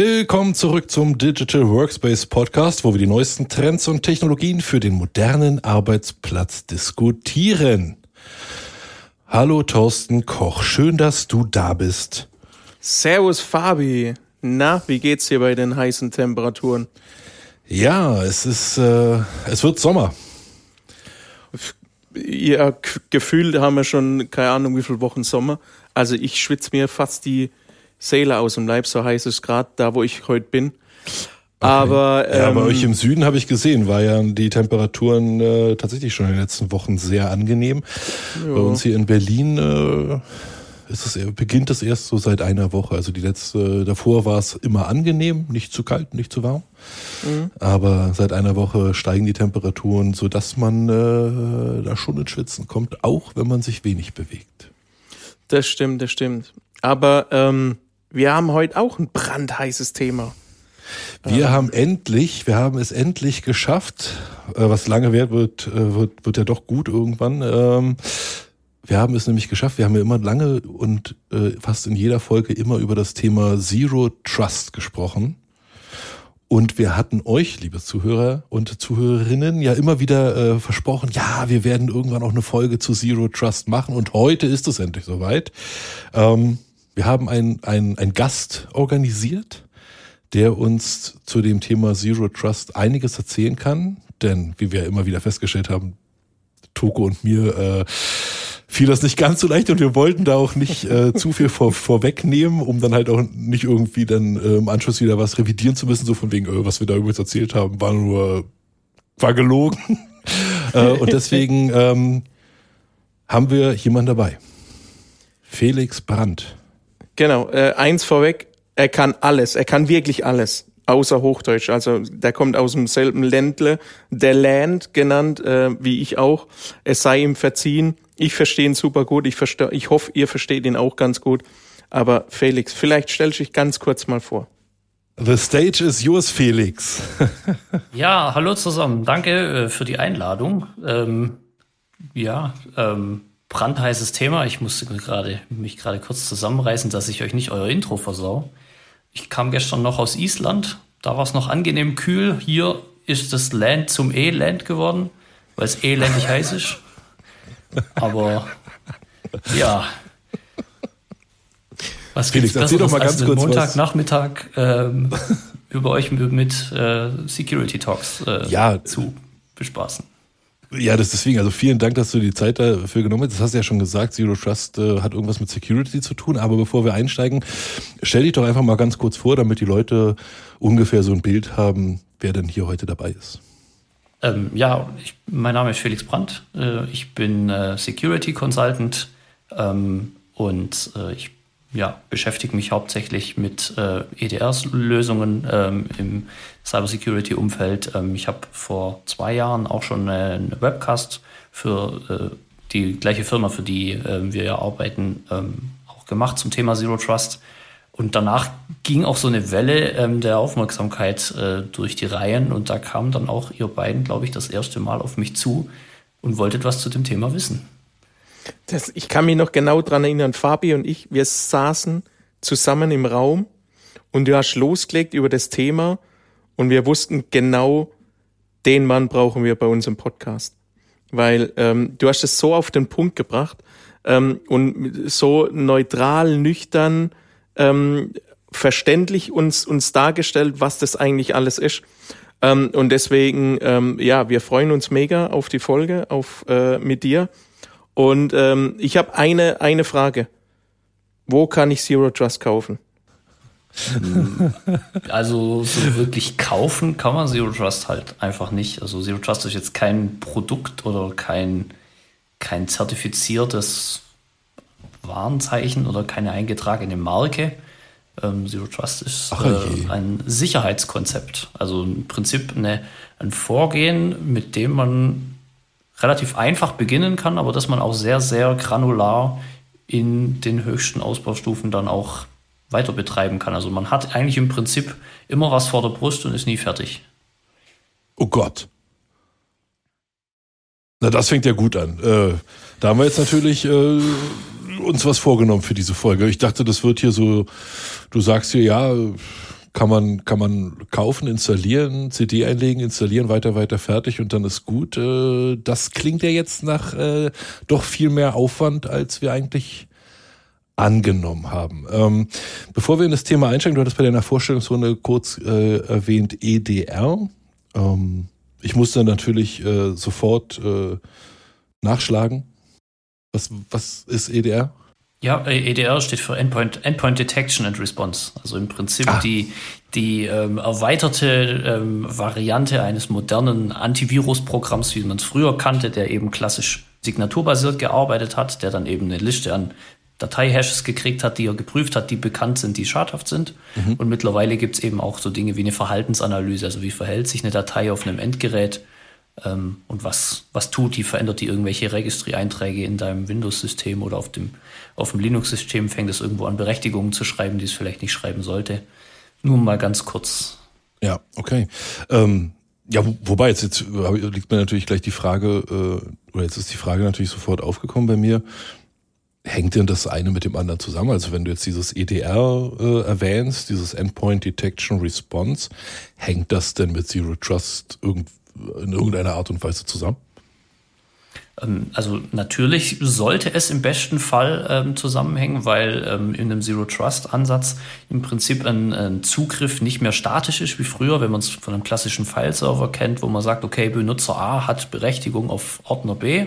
Willkommen zurück zum Digital Workspace Podcast, wo wir die neuesten Trends und Technologien für den modernen Arbeitsplatz diskutieren. Hallo Thorsten Koch, schön, dass du da bist. Servus Fabi. Na, wie geht's dir bei den heißen Temperaturen? Ja, es ist, äh, es wird Sommer. Ja, gefühlt haben wir schon keine Ahnung wie viele Wochen Sommer. Also ich schwitze mir fast die Seele aus dem Leib, so heiß es gerade da, wo ich heute bin. Okay. Aber ähm, ja, bei euch im Süden habe ich gesehen, war ja die Temperaturen äh, tatsächlich schon in den letzten Wochen sehr angenehm. Jo. Bei uns hier in Berlin äh, ist es, beginnt es erst so seit einer Woche. Also die letzte, davor war es immer angenehm, nicht zu kalt, nicht zu warm. Mhm. Aber seit einer Woche steigen die Temperaturen, so dass man äh, da schon ins Schwitzen kommt, auch wenn man sich wenig bewegt. Das stimmt, das stimmt. Aber ähm, wir haben heute auch ein brandheißes Thema. Wir ähm. haben endlich, wir haben es endlich geschafft, äh, was lange wert wird, äh, wird, wird ja doch gut irgendwann. Ähm, wir haben es nämlich geschafft, wir haben ja immer lange und äh, fast in jeder Folge immer über das Thema Zero Trust gesprochen. Und wir hatten euch, liebe Zuhörer und Zuhörerinnen, ja immer wieder äh, versprochen, ja, wir werden irgendwann auch eine Folge zu Zero Trust machen. Und heute ist es endlich soweit. Ähm, wir haben einen ein Gast organisiert, der uns zu dem Thema Zero Trust einiges erzählen kann. Denn, wie wir immer wieder festgestellt haben, Toko und mir äh, fiel das nicht ganz so leicht und wir wollten da auch nicht äh, zu viel vor, vorwegnehmen, um dann halt auch nicht irgendwie dann äh, im Anschluss wieder was revidieren zu müssen, so von wegen, äh, was wir da übrigens erzählt haben, war nur, war gelogen. äh, und deswegen ähm, haben wir jemanden dabei. Felix Brandt. Genau, äh, eins vorweg, er kann alles, er kann wirklich alles, außer Hochdeutsch. Also der kommt aus demselben Ländle, der Land genannt, äh, wie ich auch. Es sei ihm verziehen. Ich verstehe ihn super gut. Ich, verste ich hoffe, ihr versteht ihn auch ganz gut. Aber Felix, vielleicht stellst du dich ganz kurz mal vor. The stage is yours, Felix. ja, hallo zusammen. Danke äh, für die Einladung. Ähm, ja, ähm, brandheißes Thema. Ich musste gerade, mich gerade kurz zusammenreißen, dass ich euch nicht euer Intro versau. Ich kam gestern noch aus Island. Da war es noch angenehm kühl. Hier ist das Land zum E-Land geworden, weil es elendig heiß ist. Aber ja. Was Felix, erzähl doch mal ganz kurz Montagnachmittag ähm, über euch mit, mit äh, Security Talks äh, ja. zu bespaßen. Ja, das deswegen, also vielen Dank, dass du die Zeit dafür genommen hast. Das hast du ja schon gesagt, Zero Trust äh, hat irgendwas mit Security zu tun. Aber bevor wir einsteigen, stell dich doch einfach mal ganz kurz vor, damit die Leute ungefähr so ein Bild haben, wer denn hier heute dabei ist. Ähm, ja, ich, mein Name ist Felix Brandt. Äh, ich bin äh, Security Consultant ähm, und äh, ich ja, beschäftige mich hauptsächlich mit äh, EDR-Lösungen ähm, im Cybersecurity-Umfeld. Ähm, ich habe vor zwei Jahren auch schon einen Webcast für äh, die gleiche Firma, für die äh, wir ja arbeiten, ähm, auch gemacht zum Thema Zero Trust. Und danach ging auch so eine Welle ähm, der Aufmerksamkeit äh, durch die Reihen und da kam dann auch ihr beiden, glaube ich, das erste Mal auf mich zu und wolltet was zu dem Thema wissen. Das, ich kann mich noch genau dran erinnern, Fabi und ich, wir saßen zusammen im Raum und du hast losgelegt über das Thema und wir wussten genau, den Mann brauchen wir bei uns im Podcast. Weil ähm, du hast es so auf den Punkt gebracht ähm, und so neutral, nüchtern, ähm, verständlich uns, uns dargestellt, was das eigentlich alles ist. Ähm, und deswegen, ähm, ja, wir freuen uns mega auf die Folge auf, äh, mit dir. Und ähm, ich habe eine, eine Frage. Wo kann ich Zero Trust kaufen? Also so wirklich kaufen kann man Zero Trust halt einfach nicht. Also Zero Trust ist jetzt kein Produkt oder kein, kein zertifiziertes Warenzeichen oder keine eingetragene Marke. Ähm, Zero Trust ist Ach, äh, ein Sicherheitskonzept. Also im Prinzip eine, ein Vorgehen, mit dem man relativ einfach beginnen kann, aber dass man auch sehr, sehr granular in den höchsten Ausbaustufen dann auch weiter betreiben kann. Also man hat eigentlich im Prinzip immer was vor der Brust und ist nie fertig. Oh Gott. Na, das fängt ja gut an. Äh, da haben wir jetzt natürlich äh, uns was vorgenommen für diese Folge. Ich dachte, das wird hier so, du sagst hier, ja, kann man, kann man kaufen, installieren, CD einlegen, installieren, weiter, weiter, fertig und dann ist gut. Äh, das klingt ja jetzt nach äh, doch viel mehr Aufwand, als wir eigentlich angenommen haben. Ähm, bevor wir in das Thema einsteigen, du hattest bei deiner Vorstellungsrunde kurz äh, erwähnt EDR. Ähm, ich musste natürlich äh, sofort äh, nachschlagen. Was, was ist EDR? Ja, EDR steht für Endpoint, Endpoint Detection and Response. Also im Prinzip ah. die, die ähm, erweiterte ähm, Variante eines modernen Antivirusprogramms, wie man es früher kannte, der eben klassisch signaturbasiert gearbeitet hat, der dann eben eine Liste an Dateihashes gekriegt hat, die er geprüft hat, die bekannt sind, die schadhaft sind. Mhm. Und mittlerweile gibt es eben auch so Dinge wie eine Verhaltensanalyse, also wie verhält sich eine Datei auf einem Endgerät ähm, und was, was tut die, verändert die irgendwelche Registry-Einträge in deinem Windows-System oder auf dem, auf dem Linux-System, fängt es irgendwo an Berechtigungen zu schreiben, die es vielleicht nicht schreiben sollte. Nur mal ganz kurz. Ja, okay. Ähm, ja, wo, wobei jetzt, jetzt liegt mir natürlich gleich die Frage, äh, oder jetzt ist die Frage natürlich sofort aufgekommen bei mir, hängt denn das eine mit dem anderen zusammen? Also wenn du jetzt dieses EDR äh, erwähnst, dieses Endpoint Detection Response, hängt das denn mit Zero Trust irgend, in irgendeiner Art und Weise zusammen? Ähm, also natürlich sollte es im besten Fall ähm, zusammenhängen, weil ähm, in einem Zero Trust Ansatz im Prinzip ein, ein Zugriff nicht mehr statisch ist wie früher, wenn man es von einem klassischen File-Server kennt, wo man sagt, okay, Benutzer A hat Berechtigung auf Ordner B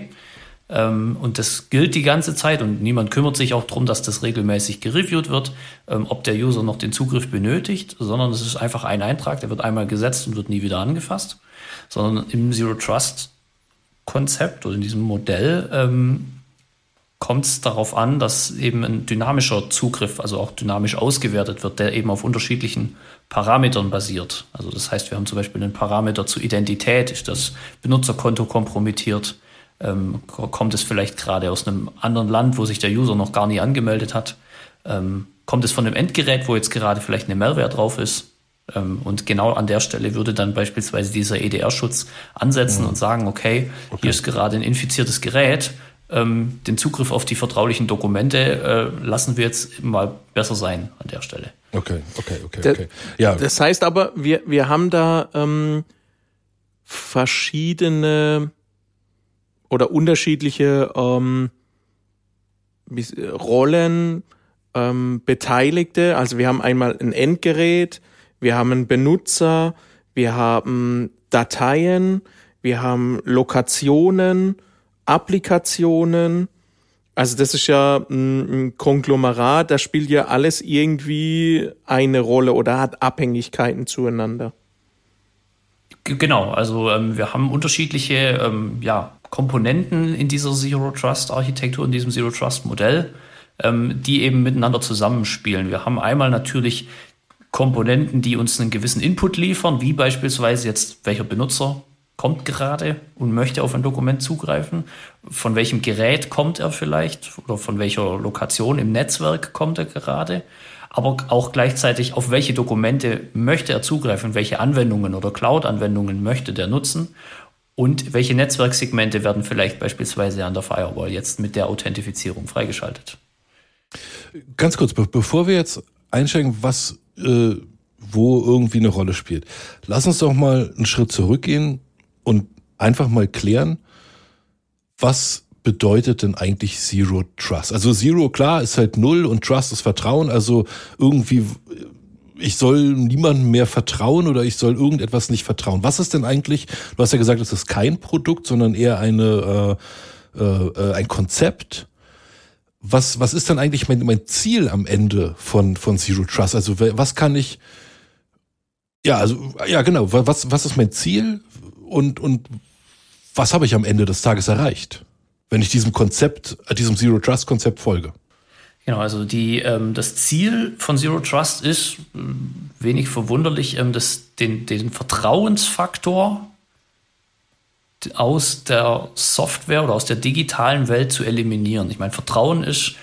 und das gilt die ganze Zeit und niemand kümmert sich auch darum, dass das regelmäßig gereviewt wird, ähm, ob der User noch den Zugriff benötigt, sondern es ist einfach ein Eintrag, der wird einmal gesetzt und wird nie wieder angefasst. Sondern im Zero Trust Konzept oder in diesem Modell ähm, kommt es darauf an, dass eben ein dynamischer Zugriff, also auch dynamisch ausgewertet wird, der eben auf unterschiedlichen Parametern basiert. Also das heißt, wir haben zum Beispiel einen Parameter zur Identität, ist das Benutzerkonto kompromittiert, ähm, kommt es vielleicht gerade aus einem anderen Land, wo sich der User noch gar nie angemeldet hat? Ähm, kommt es von einem Endgerät, wo jetzt gerade vielleicht eine Malware drauf ist? Ähm, und genau an der Stelle würde dann beispielsweise dieser EDR-Schutz ansetzen mhm. und sagen, okay, okay, hier ist gerade ein infiziertes Gerät, ähm, den Zugriff auf die vertraulichen Dokumente äh, lassen wir jetzt mal besser sein an der Stelle. Okay, okay, okay, okay. Ja. Das heißt aber, wir, wir haben da ähm, verschiedene oder unterschiedliche ähm, Rollen, ähm, Beteiligte. Also wir haben einmal ein Endgerät, wir haben einen Benutzer, wir haben Dateien, wir haben Lokationen, Applikationen. Also das ist ja ein Konglomerat, da spielt ja alles irgendwie eine Rolle oder hat Abhängigkeiten zueinander. Genau, also ähm, wir haben unterschiedliche ähm, ja, Komponenten in dieser Zero Trust Architektur, in diesem Zero Trust Modell, ähm, die eben miteinander zusammenspielen. Wir haben einmal natürlich Komponenten, die uns einen gewissen Input liefern, wie beispielsweise jetzt welcher Benutzer kommt gerade und möchte auf ein Dokument zugreifen, von welchem Gerät kommt er vielleicht oder von welcher Lokation im Netzwerk kommt er gerade, aber auch gleichzeitig auf welche Dokumente möchte er zugreifen, welche Anwendungen oder Cloud-Anwendungen möchte der nutzen und welche Netzwerksegmente werden vielleicht beispielsweise an der Firewall jetzt mit der Authentifizierung freigeschaltet? Ganz kurz, be bevor wir jetzt einsteigen, was äh, wo irgendwie eine Rolle spielt, lass uns doch mal einen Schritt zurückgehen und einfach mal klären, was bedeutet denn eigentlich Zero Trust? Also Zero, klar, ist halt Null und Trust ist Vertrauen. Also irgendwie ich soll niemandem mehr vertrauen oder ich soll irgendetwas nicht vertrauen. Was ist denn eigentlich, du hast ja gesagt, es ist kein Produkt, sondern eher eine, äh, äh, ein Konzept. Was, was ist denn eigentlich mein, mein Ziel am Ende von, von Zero Trust? Also was kann ich, ja, also, ja, genau, was, was ist mein Ziel und, und was habe ich am Ende des Tages erreicht, wenn ich diesem Konzept, diesem Zero Trust Konzept folge? Genau, also die, ähm, das Ziel von Zero Trust ist, äh, wenig verwunderlich, ähm, das, den, den Vertrauensfaktor aus der Software oder aus der digitalen Welt zu eliminieren. Ich meine, Vertrauen ist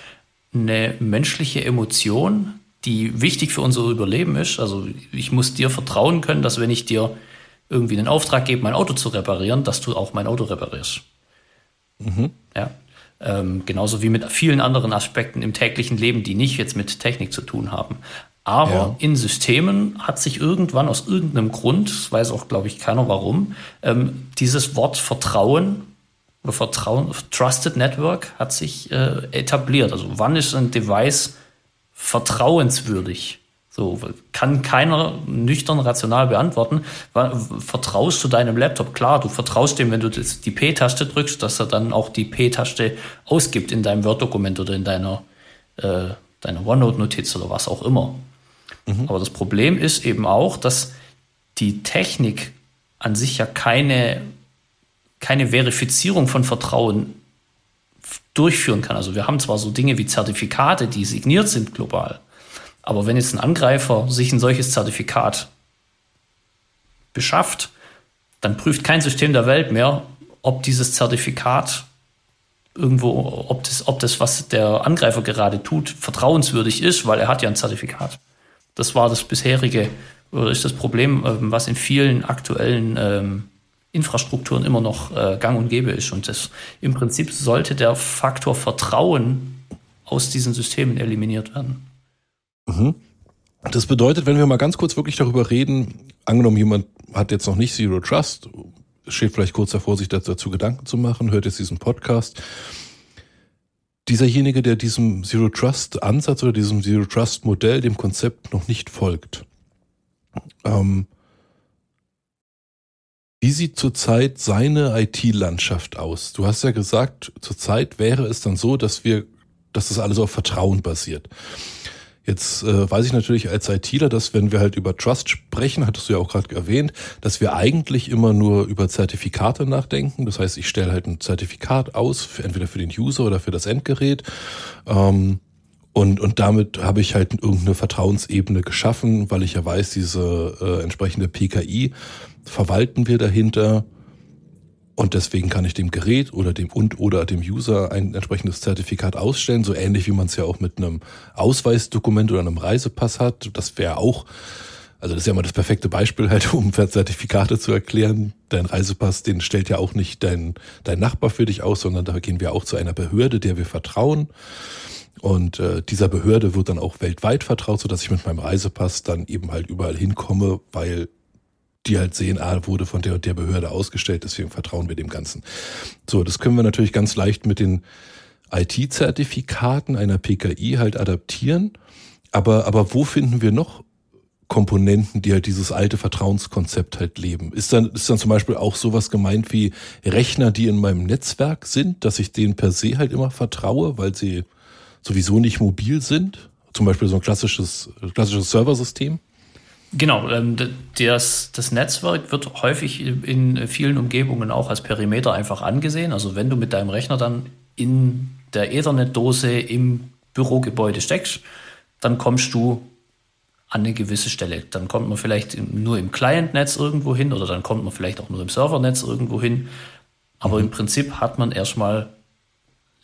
eine menschliche Emotion, die wichtig für unser Überleben ist. Also ich muss dir vertrauen können, dass wenn ich dir irgendwie einen Auftrag gebe, mein Auto zu reparieren, dass du auch mein Auto reparierst. Mhm. Ja. Ähm, genauso wie mit vielen anderen Aspekten im täglichen Leben, die nicht jetzt mit Technik zu tun haben. Aber ja. in Systemen hat sich irgendwann aus irgendeinem Grund, weiß auch, glaube ich, keiner warum, ähm, dieses Wort Vertrauen oder Vertrauen, Trusted Network hat sich äh, etabliert. Also wann ist ein Device vertrauenswürdig? So kann keiner nüchtern rational beantworten. Vertraust du deinem Laptop? Klar, du vertraust dem, wenn du die P-Taste drückst, dass er dann auch die P-Taste ausgibt in deinem Word-Dokument oder in deiner, äh, deiner OneNote-Notiz oder was auch immer. Mhm. Aber das Problem ist eben auch, dass die Technik an sich ja keine, keine Verifizierung von Vertrauen durchführen kann. Also wir haben zwar so Dinge wie Zertifikate, die signiert sind global, aber wenn jetzt ein Angreifer sich ein solches Zertifikat beschafft, dann prüft kein System der Welt mehr, ob dieses Zertifikat irgendwo, ob das, ob das, was der Angreifer gerade tut, vertrauenswürdig ist, weil er hat ja ein Zertifikat. Das war das bisherige oder ist das Problem, ähm, was in vielen aktuellen ähm, Infrastrukturen immer noch äh, gang und gäbe ist. Und das im Prinzip sollte der Faktor Vertrauen aus diesen Systemen eliminiert werden. Mhm. Das bedeutet, wenn wir mal ganz kurz wirklich darüber reden, angenommen jemand hat jetzt noch nicht Zero Trust, steht vielleicht kurz davor, sich dazu Gedanken zu machen, hört jetzt diesen Podcast. Dieserjenige, der diesem Zero Trust Ansatz oder diesem Zero Trust Modell, dem Konzept noch nicht folgt, ähm, wie sieht zurzeit seine IT-Landschaft aus? Du hast ja gesagt, zurzeit wäre es dann so, dass wir, dass das alles auf Vertrauen basiert. Jetzt äh, weiß ich natürlich als ITler, dass wenn wir halt über Trust sprechen, hattest du ja auch gerade erwähnt, dass wir eigentlich immer nur über Zertifikate nachdenken. Das heißt, ich stelle halt ein Zertifikat aus, für, entweder für den User oder für das Endgerät. Ähm, und, und damit habe ich halt irgendeine Vertrauensebene geschaffen, weil ich ja weiß, diese äh, entsprechende PKI verwalten wir dahinter und deswegen kann ich dem Gerät oder dem und oder dem User ein entsprechendes Zertifikat ausstellen, so ähnlich wie man es ja auch mit einem Ausweisdokument oder einem Reisepass hat. Das wäre auch, also das ist ja mal das perfekte Beispiel halt, um Zertifikate zu erklären. Dein Reisepass, den stellt ja auch nicht dein, dein Nachbar für dich aus, sondern da gehen wir auch zu einer Behörde, der wir vertrauen. Und äh, dieser Behörde wird dann auch weltweit vertraut, so dass ich mit meinem Reisepass dann eben halt überall hinkomme, weil die halt sehen, ah, wurde von der und der Behörde ausgestellt, deswegen vertrauen wir dem Ganzen. So, das können wir natürlich ganz leicht mit den IT-Zertifikaten einer PKI halt adaptieren. Aber, aber wo finden wir noch Komponenten, die halt dieses alte Vertrauenskonzept halt leben? Ist dann, ist dann zum Beispiel auch sowas gemeint wie Rechner, die in meinem Netzwerk sind, dass ich denen per se halt immer vertraue, weil sie sowieso nicht mobil sind? Zum Beispiel so ein klassisches, klassisches Serversystem? Genau, ähm, das, das Netzwerk wird häufig in vielen Umgebungen auch als Perimeter einfach angesehen. Also wenn du mit deinem Rechner dann in der Ethernet-Dose im Bürogebäude steckst, dann kommst du an eine gewisse Stelle. Dann kommt man vielleicht nur im Client-Netz irgendwo hin oder dann kommt man vielleicht auch nur im Servernetz irgendwo hin. Aber mhm. im Prinzip hat man erstmal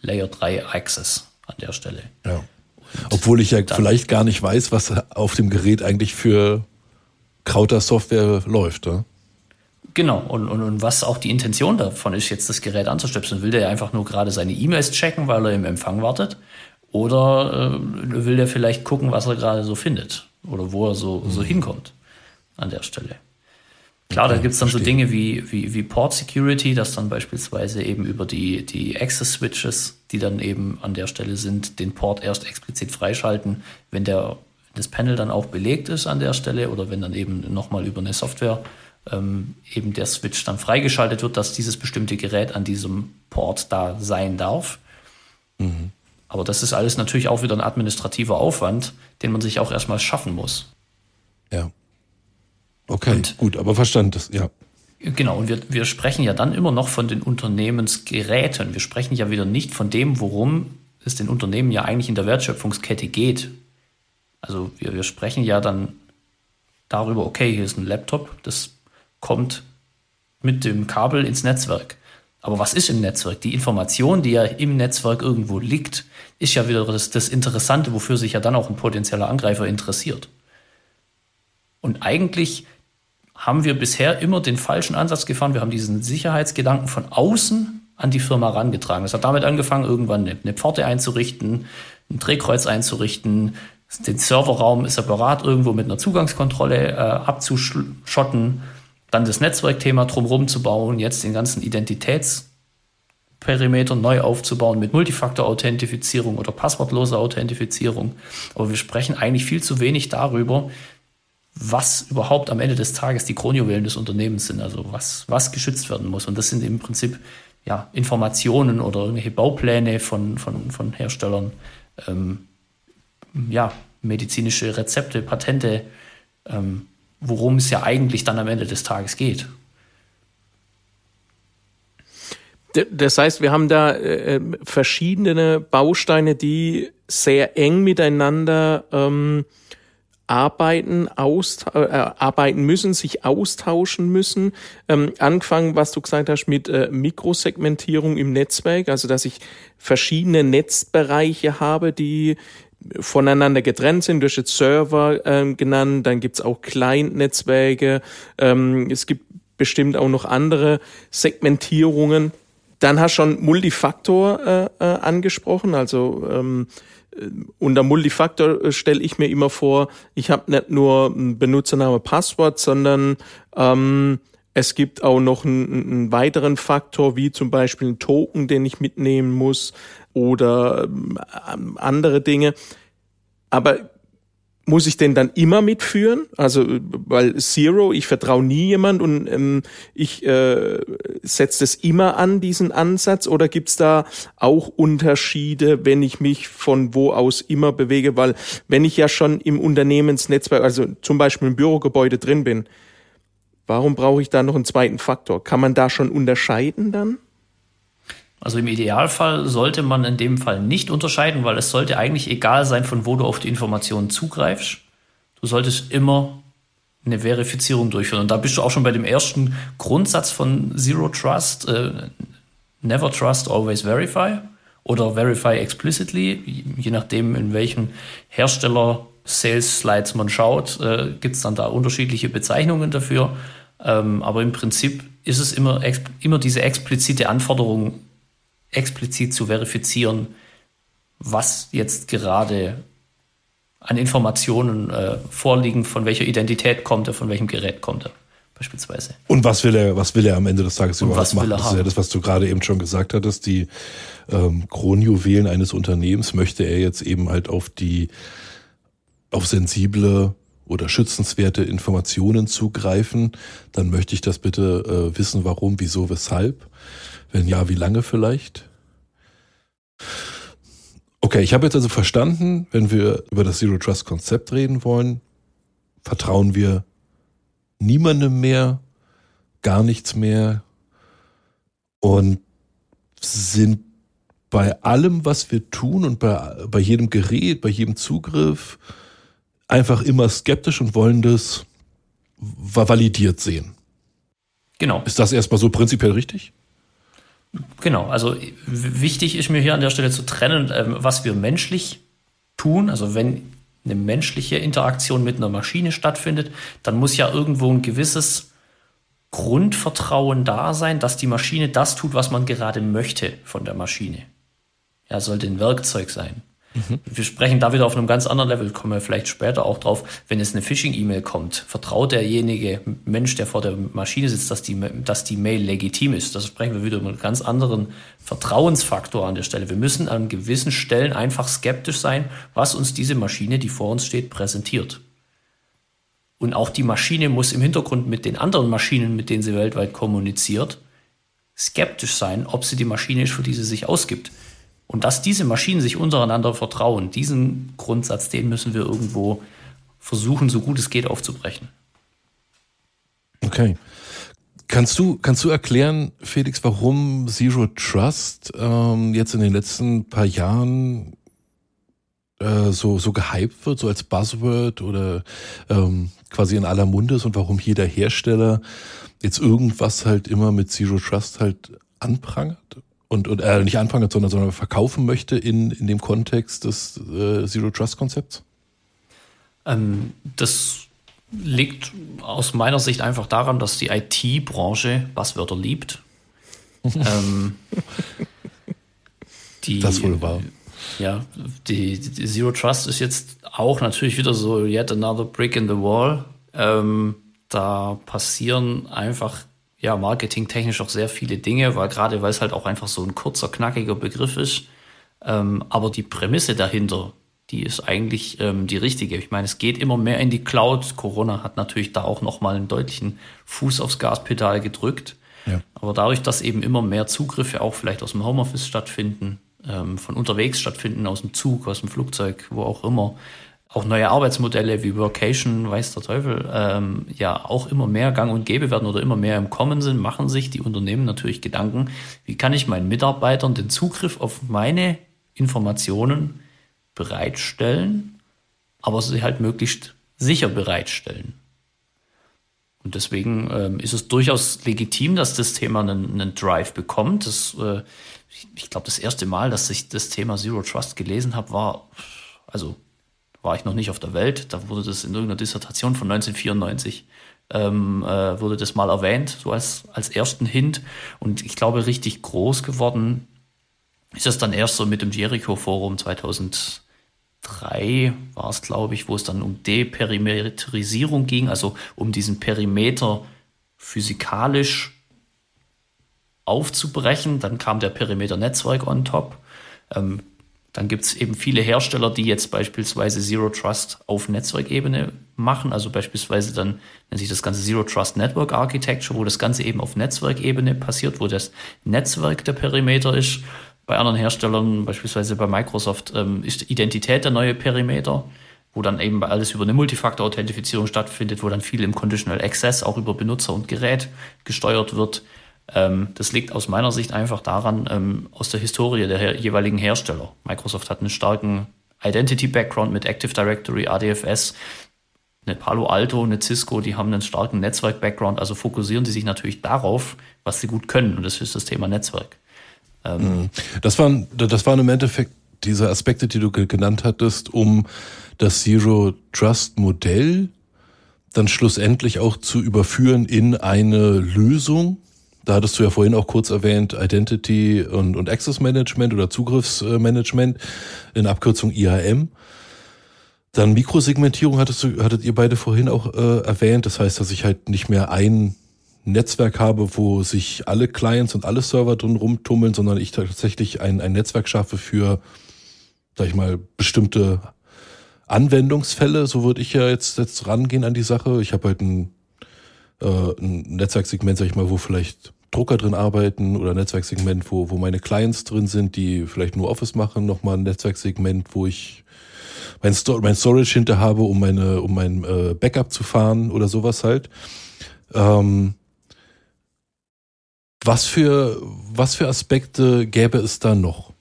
Layer 3 Access an der Stelle. Ja. Obwohl ich ja vielleicht gar nicht weiß, was auf dem Gerät eigentlich für Krauter Software läuft. Ja? Genau, und, und, und was auch die Intention davon ist, jetzt das Gerät anzustöpseln. Will der einfach nur gerade seine E-Mails checken, weil er im Empfang wartet? Oder äh, will der vielleicht gucken, was er gerade so findet? Oder wo er so, mhm. so hinkommt an der Stelle? Klar, okay, da gibt's dann verstehe. so Dinge wie, wie, wie Port Security, dass dann beispielsweise eben über die, die Access Switches, die dann eben an der Stelle sind, den Port erst explizit freischalten, wenn der das Panel dann auch belegt ist an der Stelle oder wenn dann eben nochmal über eine Software ähm, eben der Switch dann freigeschaltet wird, dass dieses bestimmte Gerät an diesem Port da sein darf. Mhm. Aber das ist alles natürlich auch wieder ein administrativer Aufwand, den man sich auch erstmal schaffen muss. Ja. Okay, und, gut, aber verstanden das, ja. Genau, und wir, wir sprechen ja dann immer noch von den Unternehmensgeräten. Wir sprechen ja wieder nicht von dem, worum es den Unternehmen ja eigentlich in der Wertschöpfungskette geht. Also wir, wir sprechen ja dann darüber, okay, hier ist ein Laptop, das kommt mit dem Kabel ins Netzwerk. Aber was ist im Netzwerk? Die Information, die ja im Netzwerk irgendwo liegt, ist ja wieder das, das Interessante, wofür sich ja dann auch ein potenzieller Angreifer interessiert. Und eigentlich haben wir bisher immer den falschen Ansatz gefahren. Wir haben diesen Sicherheitsgedanken von außen an die Firma herangetragen. Es hat damit angefangen, irgendwann eine, eine Pforte einzurichten, ein Drehkreuz einzurichten, den Serverraum separat irgendwo mit einer Zugangskontrolle äh, abzuschotten, dann das Netzwerkthema drumherum zu bauen, jetzt den ganzen Identitätsperimeter neu aufzubauen mit Multifaktor-Authentifizierung oder passwortloser Authentifizierung. Aber wir sprechen eigentlich viel zu wenig darüber, was überhaupt am Ende des Tages die Kronjuwelen des Unternehmens sind, also was, was geschützt werden muss. Und das sind im Prinzip ja, Informationen oder irgendwelche Baupläne von, von, von Herstellern, ähm, ja, medizinische Rezepte, Patente, ähm, worum es ja eigentlich dann am Ende des Tages geht. Das heißt, wir haben da äh, verschiedene Bausteine, die sehr eng miteinander ähm, arbeiten, aus, äh, arbeiten müssen, sich austauschen müssen. Ähm, angefangen, was du gesagt hast, mit äh, Mikrosegmentierung im Netzwerk, also dass ich verschiedene Netzbereiche habe, die voneinander getrennt sind. Du hast jetzt Server ähm, genannt, dann gibt's auch Client-Netzwerke, ähm, es gibt bestimmt auch noch andere Segmentierungen. Dann hast du schon Multifaktor äh, äh, angesprochen, also ähm, äh, unter Multifaktor äh, stelle ich mir immer vor, ich habe nicht nur Benutzername, Passwort, sondern ähm, es gibt auch noch einen, einen weiteren Faktor, wie zum Beispiel ein Token, den ich mitnehmen muss oder ähm, andere Dinge. Aber muss ich den dann immer mitführen? Also, weil Zero, ich vertraue nie jemand und ähm, ich äh, setze das immer an, diesen Ansatz, oder gibt's da auch Unterschiede, wenn ich mich von wo aus immer bewege? Weil wenn ich ja schon im Unternehmensnetzwerk, also zum Beispiel im Bürogebäude drin bin, warum brauche ich da noch einen zweiten Faktor? Kann man da schon unterscheiden dann? Also im Idealfall sollte man in dem Fall nicht unterscheiden, weil es sollte eigentlich egal sein, von wo du auf die Informationen zugreifst. Du solltest immer eine Verifizierung durchführen. Und da bist du auch schon bei dem ersten Grundsatz von Zero Trust. Äh, never trust, always verify. Oder verify explicitly. Je nachdem, in welchem Hersteller Sales Slides man schaut, äh, gibt es dann da unterschiedliche Bezeichnungen dafür. Ähm, aber im Prinzip ist es immer, immer diese explizite Anforderung, explizit zu verifizieren, was jetzt gerade an Informationen äh, vorliegen, von welcher Identität kommt er, von welchem Gerät kommt er, beispielsweise. Und was will er, was will er am Ende des Tages Und überhaupt machen? Das ist ja das, was du gerade eben schon gesagt hattest. Die ähm, Kronjuwelen eines Unternehmens möchte er jetzt eben halt auf die, auf sensible oder schützenswerte Informationen zugreifen. Dann möchte ich das bitte äh, wissen, warum, wieso, weshalb. Wenn ja, wie lange vielleicht? Okay, ich habe jetzt also verstanden, wenn wir über das Zero Trust Konzept reden wollen, vertrauen wir niemandem mehr, gar nichts mehr und sind bei allem, was wir tun und bei, bei jedem Gerät, bei jedem Zugriff einfach immer skeptisch und wollen das validiert sehen. Genau. Ist das erstmal so prinzipiell richtig? Genau, also wichtig ist mir hier an der Stelle zu trennen, ähm, was wir menschlich tun. Also wenn eine menschliche Interaktion mit einer Maschine stattfindet, dann muss ja irgendwo ein gewisses Grundvertrauen da sein, dass die Maschine das tut, was man gerade möchte von der Maschine. Ja, sollte ein Werkzeug sein. Mhm. Wir sprechen da wieder auf einem ganz anderen Level, kommen wir vielleicht später auch drauf. Wenn es eine Phishing-E-Mail kommt, vertraut derjenige Mensch, der vor der Maschine sitzt, dass die, dass die Mail legitim ist. Das sprechen wir wieder über einen ganz anderen Vertrauensfaktor an der Stelle. Wir müssen an gewissen Stellen einfach skeptisch sein, was uns diese Maschine, die vor uns steht, präsentiert. Und auch die Maschine muss im Hintergrund mit den anderen Maschinen, mit denen sie weltweit kommuniziert, skeptisch sein, ob sie die Maschine ist, für die sie sich ausgibt. Und dass diese Maschinen sich untereinander vertrauen, diesen Grundsatz, den müssen wir irgendwo versuchen, so gut es geht, aufzubrechen. Okay. Kannst du, kannst du erklären, Felix, warum Zero Trust ähm, jetzt in den letzten paar Jahren äh, so, so gehypt wird, so als Buzzword oder ähm, quasi in aller Munde ist und warum jeder Hersteller jetzt irgendwas halt immer mit Zero Trust halt anprangert? Und, und äh, nicht anfangen, sondern, sondern verkaufen möchte in, in dem Kontext des äh, Zero Trust Konzepts? Ähm, das liegt aus meiner Sicht einfach daran, dass die IT-Branche Buzzwörter liebt. ähm, die, das wohl wahr. Ja, die, die, Zero Trust ist jetzt auch natürlich wieder so yet another brick in the wall. Ähm, da passieren einfach ja marketingtechnisch auch sehr viele Dinge, weil gerade weil es halt auch einfach so ein kurzer, knackiger Begriff ist. Ähm, aber die Prämisse dahinter, die ist eigentlich ähm, die richtige. Ich meine, es geht immer mehr in die Cloud. Corona hat natürlich da auch nochmal einen deutlichen Fuß aufs Gaspedal gedrückt. Ja. Aber dadurch, dass eben immer mehr Zugriffe auch vielleicht aus dem Homeoffice stattfinden, ähm, von unterwegs stattfinden, aus dem Zug, aus dem Flugzeug, wo auch immer, auch neue Arbeitsmodelle wie Workation, weiß der Teufel, ähm, ja auch immer mehr gang und gäbe werden oder immer mehr im Kommen sind, machen sich die Unternehmen natürlich Gedanken, wie kann ich meinen Mitarbeitern den Zugriff auf meine Informationen bereitstellen, aber sie halt möglichst sicher bereitstellen. Und deswegen ähm, ist es durchaus legitim, dass das Thema einen, einen Drive bekommt. Das, äh, ich, ich glaube, das erste Mal, dass ich das Thema Zero Trust gelesen habe, war, also war ich noch nicht auf der Welt. Da wurde das in irgendeiner Dissertation von 1994 ähm, äh, wurde das mal erwähnt, so als, als ersten Hint. Und ich glaube, richtig groß geworden ist es dann erst so mit dem Jericho-Forum 2000 3 war es, glaube ich, wo es dann um Deperimetrisierung ging, also um diesen Perimeter physikalisch aufzubrechen. Dann kam der Perimeter-Netzwerk on top. Ähm, dann gibt es eben viele Hersteller, die jetzt beispielsweise Zero Trust auf Netzwerkebene machen. Also beispielsweise dann nennt sich das Ganze Zero Trust Network Architecture, wo das Ganze eben auf Netzwerkebene passiert, wo das Netzwerk der Perimeter ist. Bei anderen Herstellern, beispielsweise bei Microsoft, ähm, ist Identität der neue Perimeter, wo dann eben alles über eine Multifaktor-Authentifizierung stattfindet, wo dann viel im Conditional Access auch über Benutzer und Gerät gesteuert wird. Ähm, das liegt aus meiner Sicht einfach daran, ähm, aus der Historie der jeweiligen Hersteller. Microsoft hat einen starken Identity-Background mit Active Directory, ADFS. Eine Palo Alto, eine Cisco, die haben einen starken Netzwerk-Background, also fokussieren sie sich natürlich darauf, was sie gut können. Und das ist das Thema Netzwerk. Ähm, mhm. das, waren, das waren im Endeffekt diese Aspekte, die du genannt hattest, um das Zero Trust Modell dann schlussendlich auch zu überführen in eine Lösung. Da hattest du ja vorhin auch kurz erwähnt, Identity und, und Access Management oder Zugriffsmanagement in Abkürzung IAM. Dann Mikrosegmentierung hattest du, hattet ihr beide vorhin auch äh, erwähnt. Das heißt, dass ich halt nicht mehr ein Netzwerk habe, wo sich alle Clients und alle Server drin rumtummeln, sondern ich tatsächlich ein, ein Netzwerk schaffe für, sag ich mal, bestimmte Anwendungsfälle. So würde ich ja jetzt, jetzt rangehen an die Sache. Ich habe halt ein, äh, ein Netzwerksegment, sag ich mal, wo vielleicht Drucker drin arbeiten oder Netzwerksegment, wo, wo meine Clients drin sind, die vielleicht nur Office machen, nochmal ein Netzwerksegment, wo ich mein, Sto mein Storage hinter habe, um meine, um mein äh, Backup zu fahren oder sowas halt. Ähm, was für, was für Aspekte gäbe es da noch?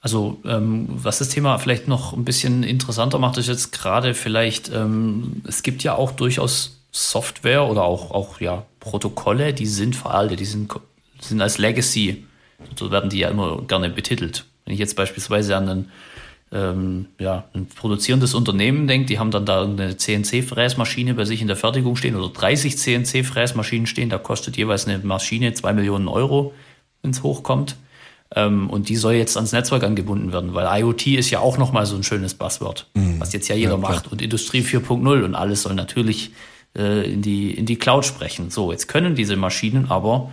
Also ähm, was das Thema vielleicht noch ein bisschen interessanter macht, ist jetzt gerade vielleicht, ähm, es gibt ja auch durchaus Software oder auch, auch ja, Protokolle, die sind veraltet, die sind, sind als Legacy, so werden die ja immer gerne betitelt. Wenn ich jetzt beispielsweise an einen ähm, ja, ein produzierendes Unternehmen denkt, die haben dann da eine CNC-Fräsmaschine bei sich in der Fertigung stehen oder 30 CNC-Fräsmaschinen stehen, da kostet jeweils eine Maschine zwei Millionen Euro, wenn es hochkommt. Ähm, und die soll jetzt ans Netzwerk angebunden werden, weil IoT ist ja auch nochmal so ein schönes Buzzword, mhm. was jetzt ja jeder ja, macht. Und Industrie 4.0 und alles soll natürlich äh, in, die, in die Cloud sprechen. So, jetzt können diese Maschinen aber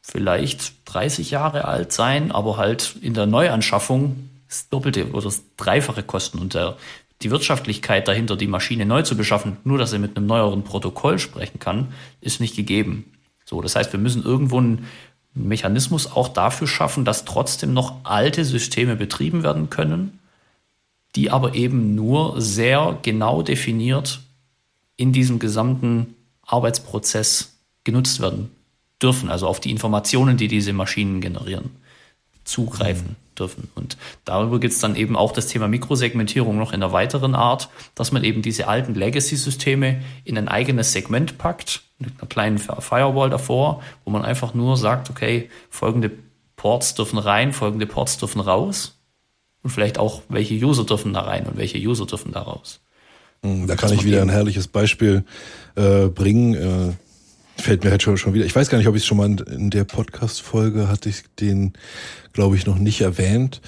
vielleicht 30 Jahre alt sein, aber halt in der Neuanschaffung das Doppelte oder das Dreifache kosten und der, die Wirtschaftlichkeit dahinter, die Maschine neu zu beschaffen, nur dass er mit einem neueren Protokoll sprechen kann, ist nicht gegeben. So, das heißt, wir müssen irgendwo einen Mechanismus auch dafür schaffen, dass trotzdem noch alte Systeme betrieben werden können, die aber eben nur sehr genau definiert in diesem gesamten Arbeitsprozess genutzt werden dürfen, also auf die Informationen, die diese Maschinen generieren, zugreifen. Mhm dürfen. Und darüber gibt es dann eben auch das Thema Mikrosegmentierung noch in einer weiteren Art, dass man eben diese alten Legacy-Systeme in ein eigenes Segment packt, mit einer kleinen Firewall davor, wo man einfach nur sagt, okay, folgende Ports dürfen rein, folgende Ports dürfen raus. Und vielleicht auch, welche User dürfen da rein und welche User dürfen da raus. Hm, da kann ich wieder ein herrliches Beispiel äh, bringen. Äh fällt mir halt schon, schon wieder. Ich weiß gar nicht, ob ich es schon mal in der Podcast-Folge hatte ich den, glaube ich, noch nicht erwähnt.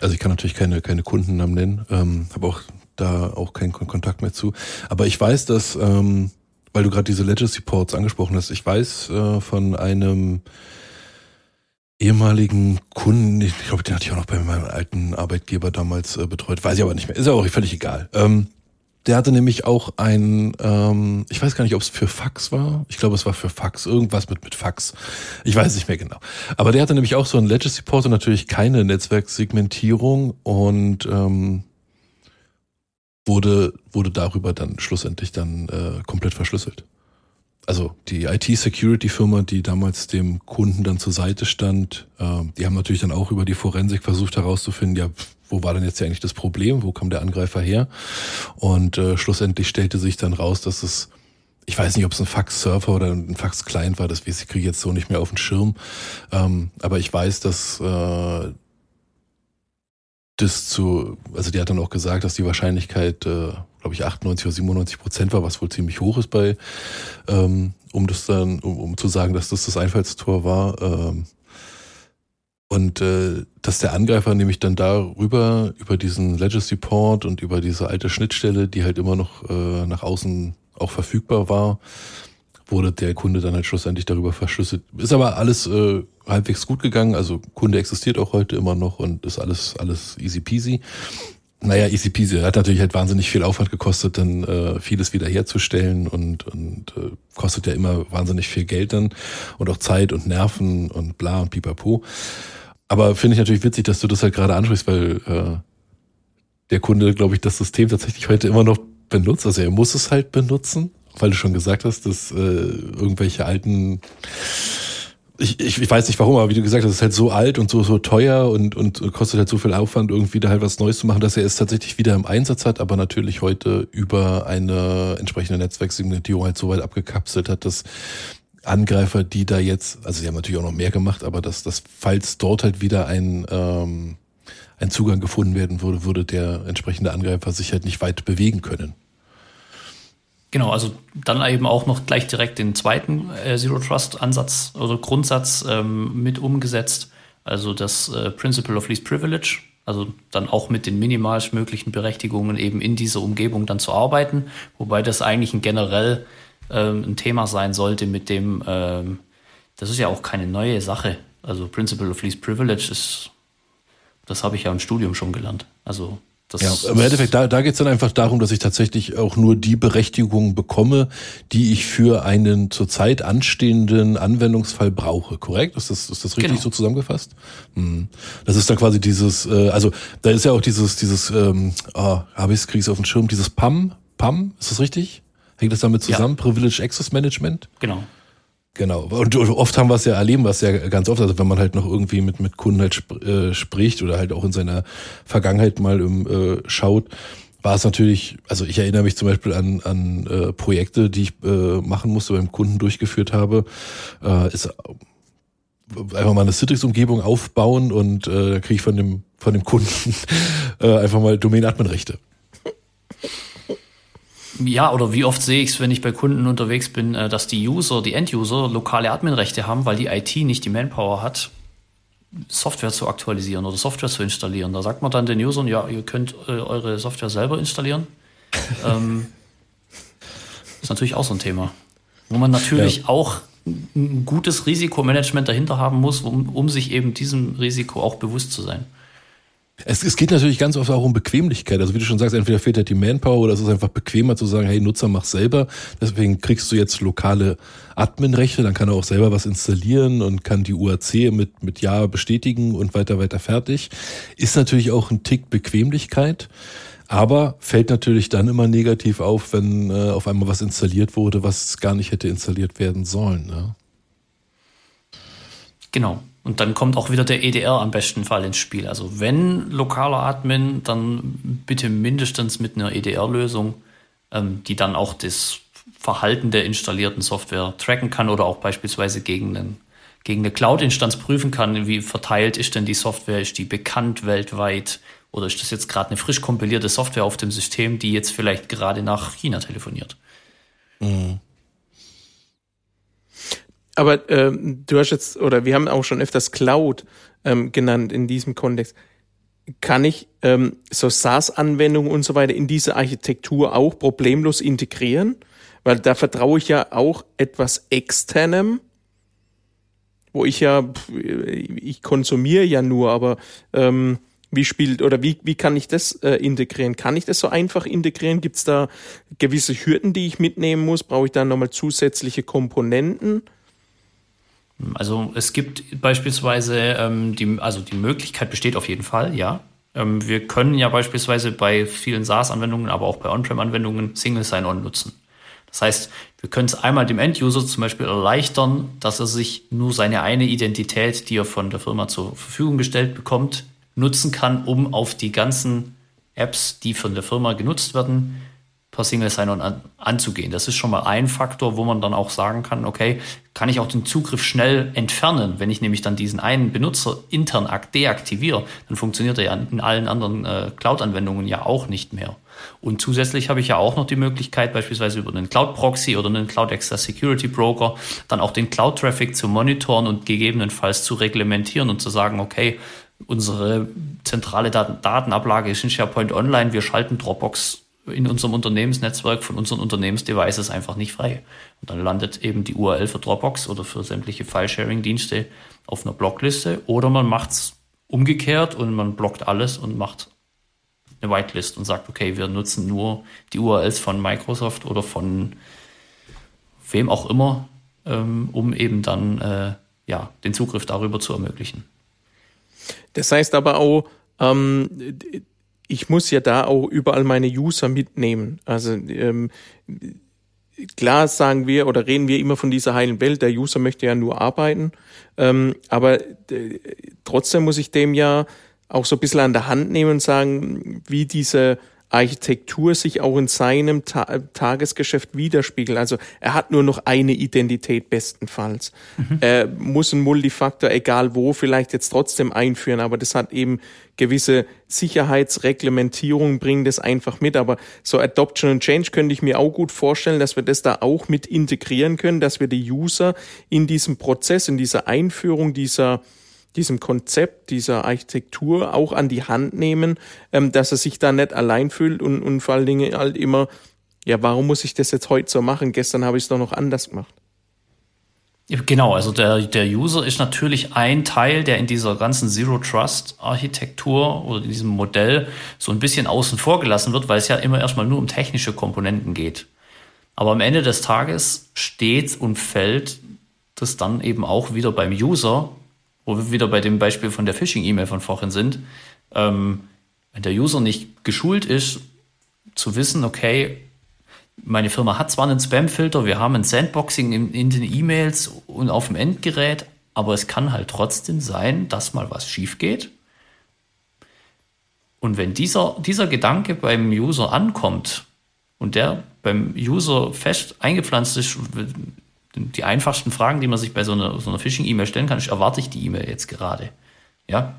Also ich kann natürlich keine, keine Kundennamen nennen, ähm, habe auch da auch keinen Kontakt mehr zu. Aber ich weiß, dass, ähm, weil du gerade diese Legacy Ports angesprochen hast, ich weiß äh, von einem ehemaligen Kunden, ich glaube, den hatte ich auch noch bei meinem alten Arbeitgeber damals äh, betreut, weiß ich aber nicht mehr, ist ja auch völlig egal. Ähm, der hatte nämlich auch ein, ähm, ich weiß gar nicht, ob es für Fax war. Ich glaube, es war für Fax, irgendwas mit, mit Fax. Ich weiß nicht mehr genau. Aber der hatte nämlich auch so ein Legacy Port und natürlich keine Netzwerksegmentierung und ähm, wurde, wurde darüber dann schlussendlich dann äh, komplett verschlüsselt. Also die IT-Security-Firma, die damals dem Kunden dann zur Seite stand, äh, die haben natürlich dann auch über die Forensik versucht herauszufinden, ja, wo war denn jetzt eigentlich das Problem, wo kam der Angreifer her? Und äh, schlussendlich stellte sich dann raus, dass es, ich weiß nicht, ob es ein Fax-Server oder ein Fax-Client war, das weiß ich kriege jetzt so nicht mehr auf den Schirm. Ähm, aber ich weiß, dass äh, das zu, also die hat dann auch gesagt, dass die Wahrscheinlichkeit, äh, glaube ich, 98 oder 97 Prozent war, was wohl ziemlich hoch ist bei, ähm, um das dann, um, um zu sagen, dass das das Einfallstor war. Ähm, und äh, dass der Angreifer nämlich dann darüber, über diesen Legacy Port und über diese alte Schnittstelle, die halt immer noch äh, nach außen auch verfügbar war, wurde der Kunde dann halt schlussendlich darüber verschlüsselt. Ist aber alles äh, halbwegs gut gegangen. Also Kunde existiert auch heute immer noch und ist alles, alles easy peasy. Naja, easy peasy. Hat natürlich halt wahnsinnig viel Aufwand gekostet, dann äh, vieles wiederherzustellen und, und äh, kostet ja immer wahnsinnig viel Geld dann und auch Zeit und Nerven und bla und pipapo. Aber finde ich natürlich witzig, dass du das halt gerade ansprichst, weil äh, der Kunde, glaube ich, das System tatsächlich heute immer noch benutzt. Also er muss es halt benutzen, weil du schon gesagt hast, dass äh, irgendwelche alten ich, ich, ich weiß nicht warum, aber wie du gesagt hast, es ist halt so alt und so, so teuer und, und kostet halt so viel Aufwand, irgendwie da halt was Neues zu machen, dass er es tatsächlich wieder im Einsatz hat, aber natürlich heute über eine entsprechende Netzwerksegmentierung halt so weit abgekapselt hat, dass Angreifer, die da jetzt, also sie haben natürlich auch noch mehr gemacht, aber dass, dass falls dort halt wieder ein, ähm, ein Zugang gefunden werden würde, würde der entsprechende Angreifer sich halt nicht weit bewegen können. Genau, also dann eben auch noch gleich direkt den zweiten äh, Zero Trust Ansatz oder Grundsatz ähm, mit umgesetzt, also das äh, Principle of Least Privilege, also dann auch mit den minimalst möglichen Berechtigungen eben in dieser Umgebung dann zu arbeiten, wobei das eigentlich ein generell ähm, ein Thema sein sollte, mit dem, ähm, das ist ja auch keine neue Sache. Also Principle of Least Privilege ist, das habe ich ja im Studium schon gelernt. Also das ja, im Endeffekt, da, da geht es dann einfach darum, dass ich tatsächlich auch nur die Berechtigung bekomme, die ich für einen zurzeit anstehenden Anwendungsfall brauche, korrekt? Ist das, ist das richtig genau. so zusammengefasst? Hm. Das ist dann quasi dieses, äh, also da ist ja auch dieses, dieses, ähm, oh, habe ich es, kriege ich auf den Schirm, dieses PAM, PAM, ist das richtig? Hängt das damit zusammen? Ja. Privilege Access Management? Genau. Genau. Und oft haben wir es ja, erleben es ja ganz oft, also wenn man halt noch irgendwie mit, mit Kunden halt sp äh, spricht oder halt auch in seiner Vergangenheit mal im, äh, schaut, war es natürlich, also ich erinnere mich zum Beispiel an, an äh, Projekte, die ich äh, machen musste, beim Kunden durchgeführt habe, äh, ist einfach mal eine Citrix-Umgebung aufbauen und äh, da kriege ich von dem, von dem Kunden äh, einfach mal Domain-Admin-Rechte. Ja, oder wie oft sehe ich es, wenn ich bei Kunden unterwegs bin, äh, dass die User, die End-User lokale Adminrechte haben, weil die IT nicht die Manpower hat, Software zu aktualisieren oder Software zu installieren. Da sagt man dann den Usern, ja, ihr könnt äh, eure Software selber installieren. ähm, ist natürlich auch so ein Thema. Wo man natürlich ja. auch ein gutes Risikomanagement dahinter haben muss, um, um sich eben diesem Risiko auch bewusst zu sein. Es, es geht natürlich ganz oft auch um Bequemlichkeit. Also wie du schon sagst, entweder fehlt halt die Manpower oder es ist einfach bequemer zu sagen, hey, Nutzer, mach selber. Deswegen kriegst du jetzt lokale Adminrechte, dann kann er auch selber was installieren und kann die UAC mit, mit Ja bestätigen und weiter, weiter fertig. Ist natürlich auch ein Tick Bequemlichkeit. Aber fällt natürlich dann immer negativ auf, wenn äh, auf einmal was installiert wurde, was gar nicht hätte installiert werden sollen. Ne? Genau. Und dann kommt auch wieder der EDR am besten Fall ins Spiel. Also wenn lokaler Admin, dann bitte mindestens mit einer EDR-Lösung, ähm, die dann auch das Verhalten der installierten Software tracken kann oder auch beispielsweise gegen, einen, gegen eine Cloud-Instanz prüfen kann, wie verteilt ist denn die Software, ist die bekannt weltweit oder ist das jetzt gerade eine frisch kompilierte Software auf dem System, die jetzt vielleicht gerade nach China telefoniert. Mhm. Aber ähm, du hast jetzt, oder wir haben auch schon öfters Cloud ähm, genannt in diesem Kontext. Kann ich ähm, so SaaS-Anwendungen und so weiter in diese Architektur auch problemlos integrieren? Weil da vertraue ich ja auch etwas externem, wo ich ja, ich konsumiere ja nur, aber ähm, wie spielt oder wie, wie kann ich das äh, integrieren? Kann ich das so einfach integrieren? Gibt es da gewisse Hürden, die ich mitnehmen muss? Brauche ich da nochmal zusätzliche Komponenten? Also es gibt beispielsweise ähm, die, also die Möglichkeit besteht auf jeden Fall, ja. Ähm, wir können ja beispielsweise bei vielen SaaS-Anwendungen, aber auch bei On-Prem-Anwendungen Single Sign-On nutzen. Das heißt, wir können es einmal dem End-User zum Beispiel erleichtern, dass er sich nur seine eine Identität, die er von der Firma zur Verfügung gestellt bekommt, nutzen kann, um auf die ganzen Apps, die von der Firma genutzt werden, per Single Sign-On an, anzugehen. Das ist schon mal ein Faktor, wo man dann auch sagen kann, okay, kann ich auch den Zugriff schnell entfernen. Wenn ich nämlich dann diesen einen Benutzer intern deaktiviere, dann funktioniert er ja in allen anderen äh, Cloud-Anwendungen ja auch nicht mehr. Und zusätzlich habe ich ja auch noch die Möglichkeit, beispielsweise über einen Cloud-Proxy oder einen Cloud Access Security Broker, dann auch den Cloud-Traffic zu monitoren und gegebenenfalls zu reglementieren und zu sagen, okay, unsere zentrale Daten Datenablage ist in SharePoint Online, wir schalten Dropbox in unserem Unternehmensnetzwerk von unseren Unternehmensdevices einfach nicht frei. Und dann landet eben die URL für Dropbox oder für sämtliche File-Sharing-Dienste auf einer Blockliste oder man macht es umgekehrt und man blockt alles und macht eine Whitelist und sagt, okay, wir nutzen nur die URLs von Microsoft oder von wem auch immer, ähm, um eben dann äh, ja, den Zugriff darüber zu ermöglichen. Das heißt aber auch, ähm, ich muss ja da auch überall meine User mitnehmen. Also ähm, klar sagen wir oder reden wir immer von dieser heilen Welt, der User möchte ja nur arbeiten, ähm, aber äh, trotzdem muss ich dem ja auch so ein bisschen an der Hand nehmen und sagen, wie diese Architektur sich auch in seinem Ta Tagesgeschäft widerspiegelt. Also er hat nur noch eine Identität bestenfalls. Mhm. Er muss einen Multifaktor, egal wo, vielleicht jetzt trotzdem einführen, aber das hat eben gewisse Sicherheitsreglementierung, bringen das einfach mit. Aber so Adoption and Change könnte ich mir auch gut vorstellen, dass wir das da auch mit integrieren können, dass wir die User in diesem Prozess, in dieser Einführung dieser diesem Konzept, dieser Architektur auch an die Hand nehmen, ähm, dass er sich da nicht allein fühlt und, und vor allen Dingen halt immer, ja, warum muss ich das jetzt heute so machen? Gestern habe ich es doch noch anders gemacht. Genau, also der, der User ist natürlich ein Teil, der in dieser ganzen Zero Trust Architektur oder in diesem Modell so ein bisschen außen vor gelassen wird, weil es ja immer erstmal nur um technische Komponenten geht. Aber am Ende des Tages steht und fällt das dann eben auch wieder beim User, wo wir wieder bei dem Beispiel von der Phishing-E-Mail von vorhin sind, ähm, wenn der User nicht geschult ist, zu wissen, okay, meine Firma hat zwar einen Spam-Filter, wir haben ein Sandboxing in, in den E-Mails und auf dem Endgerät, aber es kann halt trotzdem sein, dass mal was schief geht. Und wenn dieser, dieser Gedanke beim User ankommt und der beim User fest eingepflanzt ist, die einfachsten Fragen, die man sich bei so einer, so einer Phishing-E-Mail stellen kann, ist, erwarte ich die E-Mail jetzt gerade? Ja.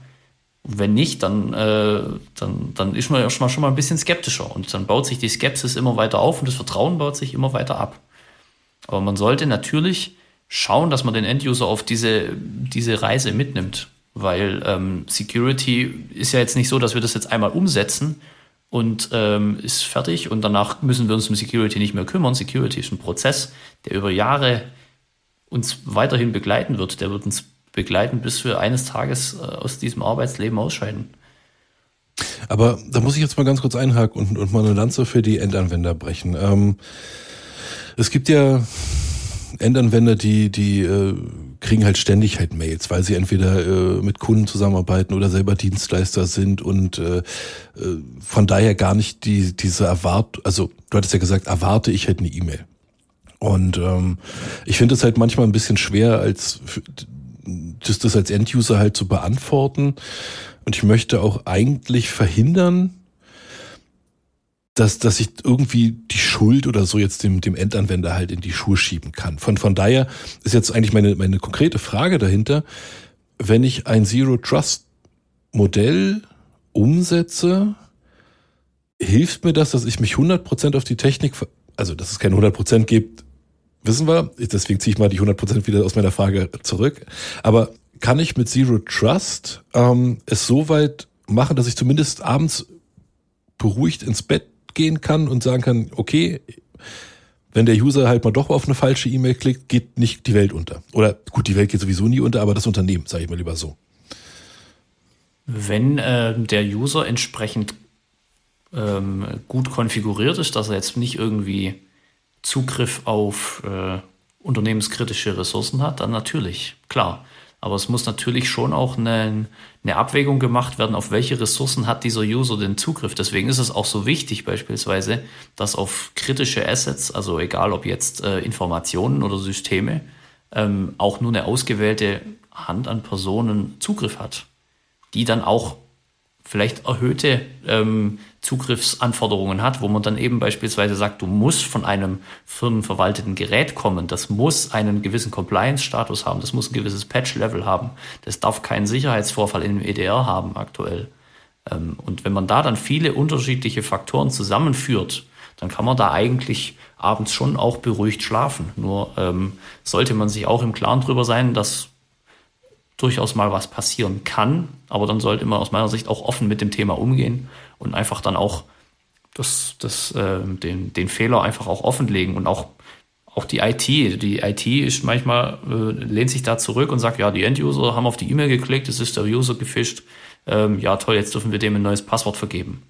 Und wenn nicht, dann, äh, dann, dann ist man erstmal schon mal ein bisschen skeptischer und dann baut sich die Skepsis immer weiter auf und das Vertrauen baut sich immer weiter ab. Aber man sollte natürlich schauen, dass man den Enduser auf diese, diese Reise mitnimmt, weil ähm, Security ist ja jetzt nicht so, dass wir das jetzt einmal umsetzen und ähm, ist fertig und danach müssen wir uns um Security nicht mehr kümmern. Security ist ein Prozess, der über Jahre uns weiterhin begleiten wird. Der wird uns begleiten, bis wir eines Tages äh, aus diesem Arbeitsleben ausscheiden. Aber da muss ich jetzt mal ganz kurz einhaken und, und mal eine Lanze für die Endanwender brechen. Ähm, es gibt ja Endanwender, die, die äh, kriegen halt ständig halt Mails, weil sie entweder äh, mit Kunden zusammenarbeiten oder selber Dienstleister sind und äh, äh, von daher gar nicht die diese erwart, also du hattest ja gesagt, erwarte ich halt eine E-Mail. Und ähm, ich finde es halt manchmal ein bisschen schwer, als das, das als Enduser halt zu beantworten. Und ich möchte auch eigentlich verhindern, dass, dass ich irgendwie die Schuld oder so jetzt dem, dem Endanwender halt in die Schuhe schieben kann. Von, von daher ist jetzt eigentlich meine, meine konkrete Frage dahinter, wenn ich ein Zero Trust Modell umsetze, hilft mir das, dass ich mich 100% auf die Technik, also dass es keine 100% gibt, wissen wir, deswegen ziehe ich mal die 100% wieder aus meiner Frage zurück. Aber kann ich mit Zero Trust ähm, es so weit machen, dass ich zumindest abends beruhigt ins Bett gehen kann und sagen kann, okay, wenn der User halt mal doch auf eine falsche E-Mail klickt, geht nicht die Welt unter. Oder gut, die Welt geht sowieso nie unter, aber das Unternehmen, sage ich mal lieber so. Wenn äh, der User entsprechend ähm, gut konfiguriert ist, dass er jetzt nicht irgendwie Zugriff auf äh, unternehmenskritische Ressourcen hat, dann natürlich, klar. Aber es muss natürlich schon auch eine, eine Abwägung gemacht werden, auf welche Ressourcen hat dieser User den Zugriff. Deswegen ist es auch so wichtig beispielsweise, dass auf kritische Assets, also egal ob jetzt äh, Informationen oder Systeme, ähm, auch nur eine ausgewählte Hand an Personen Zugriff hat, die dann auch vielleicht erhöhte ähm, Zugriffsanforderungen hat, wo man dann eben beispielsweise sagt, du musst von einem firmenverwalteten Gerät kommen, das muss einen gewissen Compliance-Status haben, das muss ein gewisses Patch-Level haben, das darf keinen Sicherheitsvorfall in dem EDR haben aktuell. Ähm, und wenn man da dann viele unterschiedliche Faktoren zusammenführt, dann kann man da eigentlich abends schon auch beruhigt schlafen. Nur ähm, sollte man sich auch im Klaren drüber sein, dass durchaus mal was passieren kann. Aber dann sollte man aus meiner Sicht auch offen mit dem Thema umgehen und einfach dann auch das, das, äh, den, den Fehler einfach auch offenlegen und auch, auch die IT. Die IT ist manchmal, äh, lehnt sich da zurück und sagt, ja, die End-User haben auf die E-Mail geklickt, es ist der User gefischt. Ähm, ja, toll, jetzt dürfen wir dem ein neues Passwort vergeben.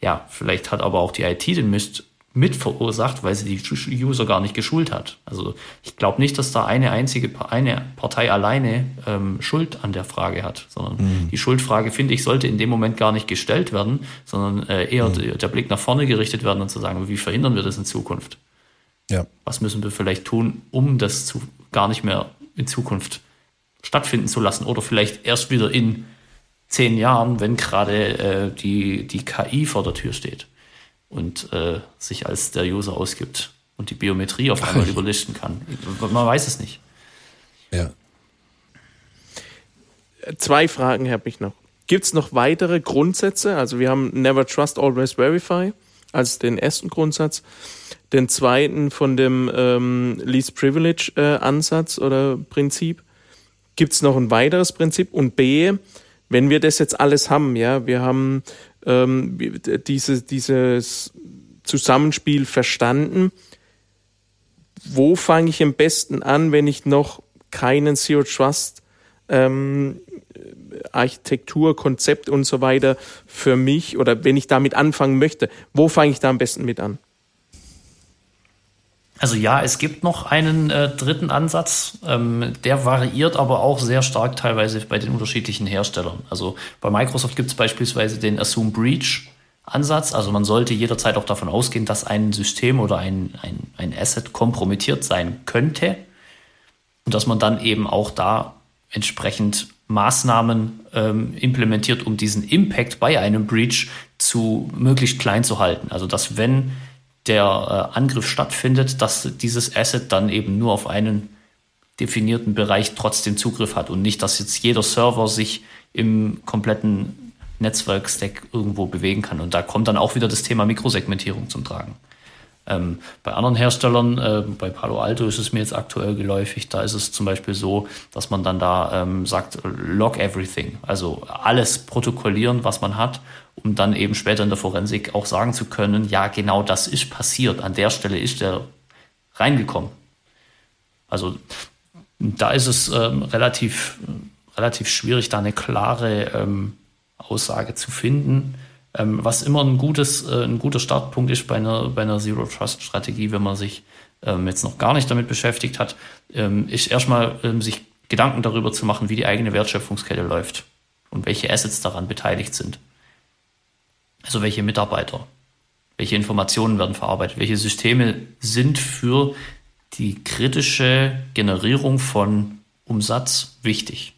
Ja, vielleicht hat aber auch die IT den Mist mit verursacht, weil sie die User gar nicht geschult hat. Also ich glaube nicht, dass da eine einzige eine Partei alleine ähm, Schuld an der Frage hat, sondern mhm. die Schuldfrage, finde ich, sollte in dem Moment gar nicht gestellt werden, sondern äh, eher mhm. der Blick nach vorne gerichtet werden und zu sagen, wie verhindern wir das in Zukunft? Ja. Was müssen wir vielleicht tun, um das zu, gar nicht mehr in Zukunft stattfinden zu lassen oder vielleicht erst wieder in zehn Jahren, wenn gerade äh, die, die KI vor der Tür steht und äh, sich als der User ausgibt und die Biometrie auf einmal überlisten kann. Man weiß es nicht. Ja. Zwei Fragen habe ich noch. Gibt es noch weitere Grundsätze? Also wir haben Never Trust, Always Verify als den ersten Grundsatz. Den zweiten von dem ähm, Least Privilege äh, Ansatz oder Prinzip. Gibt es noch ein weiteres Prinzip? Und B, wenn wir das jetzt alles haben, ja, wir haben ähm, diese, dieses Zusammenspiel verstanden. Wo fange ich am besten an, wenn ich noch keinen Zero Trust ähm, Architektur, Konzept und so weiter für mich oder wenn ich damit anfangen möchte, wo fange ich da am besten mit an? Also ja, es gibt noch einen äh, dritten Ansatz, ähm, der variiert aber auch sehr stark teilweise bei den unterschiedlichen Herstellern. Also bei Microsoft gibt es beispielsweise den Assume Breach Ansatz. Also man sollte jederzeit auch davon ausgehen, dass ein System oder ein, ein, ein Asset kompromittiert sein könnte und dass man dann eben auch da entsprechend Maßnahmen ähm, implementiert, um diesen Impact bei einem Breach zu möglichst klein zu halten. Also dass wenn der äh, Angriff stattfindet, dass dieses Asset dann eben nur auf einen definierten Bereich trotzdem Zugriff hat und nicht, dass jetzt jeder Server sich im kompletten Netzwerkstack irgendwo bewegen kann. Und da kommt dann auch wieder das Thema Mikrosegmentierung zum Tragen. Ähm, bei anderen Herstellern, äh, bei Palo Alto ist es mir jetzt aktuell geläufig, da ist es zum Beispiel so, dass man dann da ähm, sagt, log everything, also alles protokollieren, was man hat, um dann eben später in der Forensik auch sagen zu können, ja, genau das ist passiert, an der Stelle ist der reingekommen. Also da ist es ähm, relativ, relativ schwierig, da eine klare ähm, Aussage zu finden. Ähm, was immer ein, gutes, äh, ein guter Startpunkt ist bei einer, bei einer Zero-Trust-Strategie, wenn man sich ähm, jetzt noch gar nicht damit beschäftigt hat, ähm, ist erstmal ähm, sich Gedanken darüber zu machen, wie die eigene Wertschöpfungskette läuft und welche Assets daran beteiligt sind. Also welche Mitarbeiter, welche Informationen werden verarbeitet, welche Systeme sind für die kritische Generierung von Umsatz wichtig.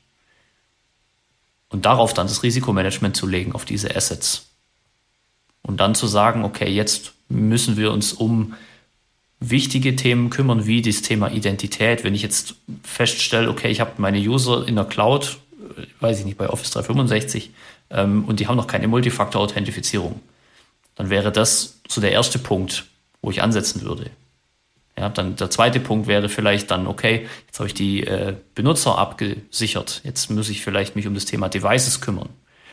Und darauf dann das Risikomanagement zu legen, auf diese Assets. Und dann zu sagen, okay, jetzt müssen wir uns um wichtige Themen kümmern, wie das Thema Identität. Wenn ich jetzt feststelle, okay, ich habe meine User in der Cloud, äh, weiß ich nicht, bei Office 365, ähm, und die haben noch keine Multifaktor-Authentifizierung, dann wäre das so der erste Punkt, wo ich ansetzen würde. Ja, dann der zweite Punkt wäre vielleicht dann, okay, jetzt habe ich die äh, Benutzer abgesichert. Jetzt muss ich vielleicht mich um das Thema Devices kümmern.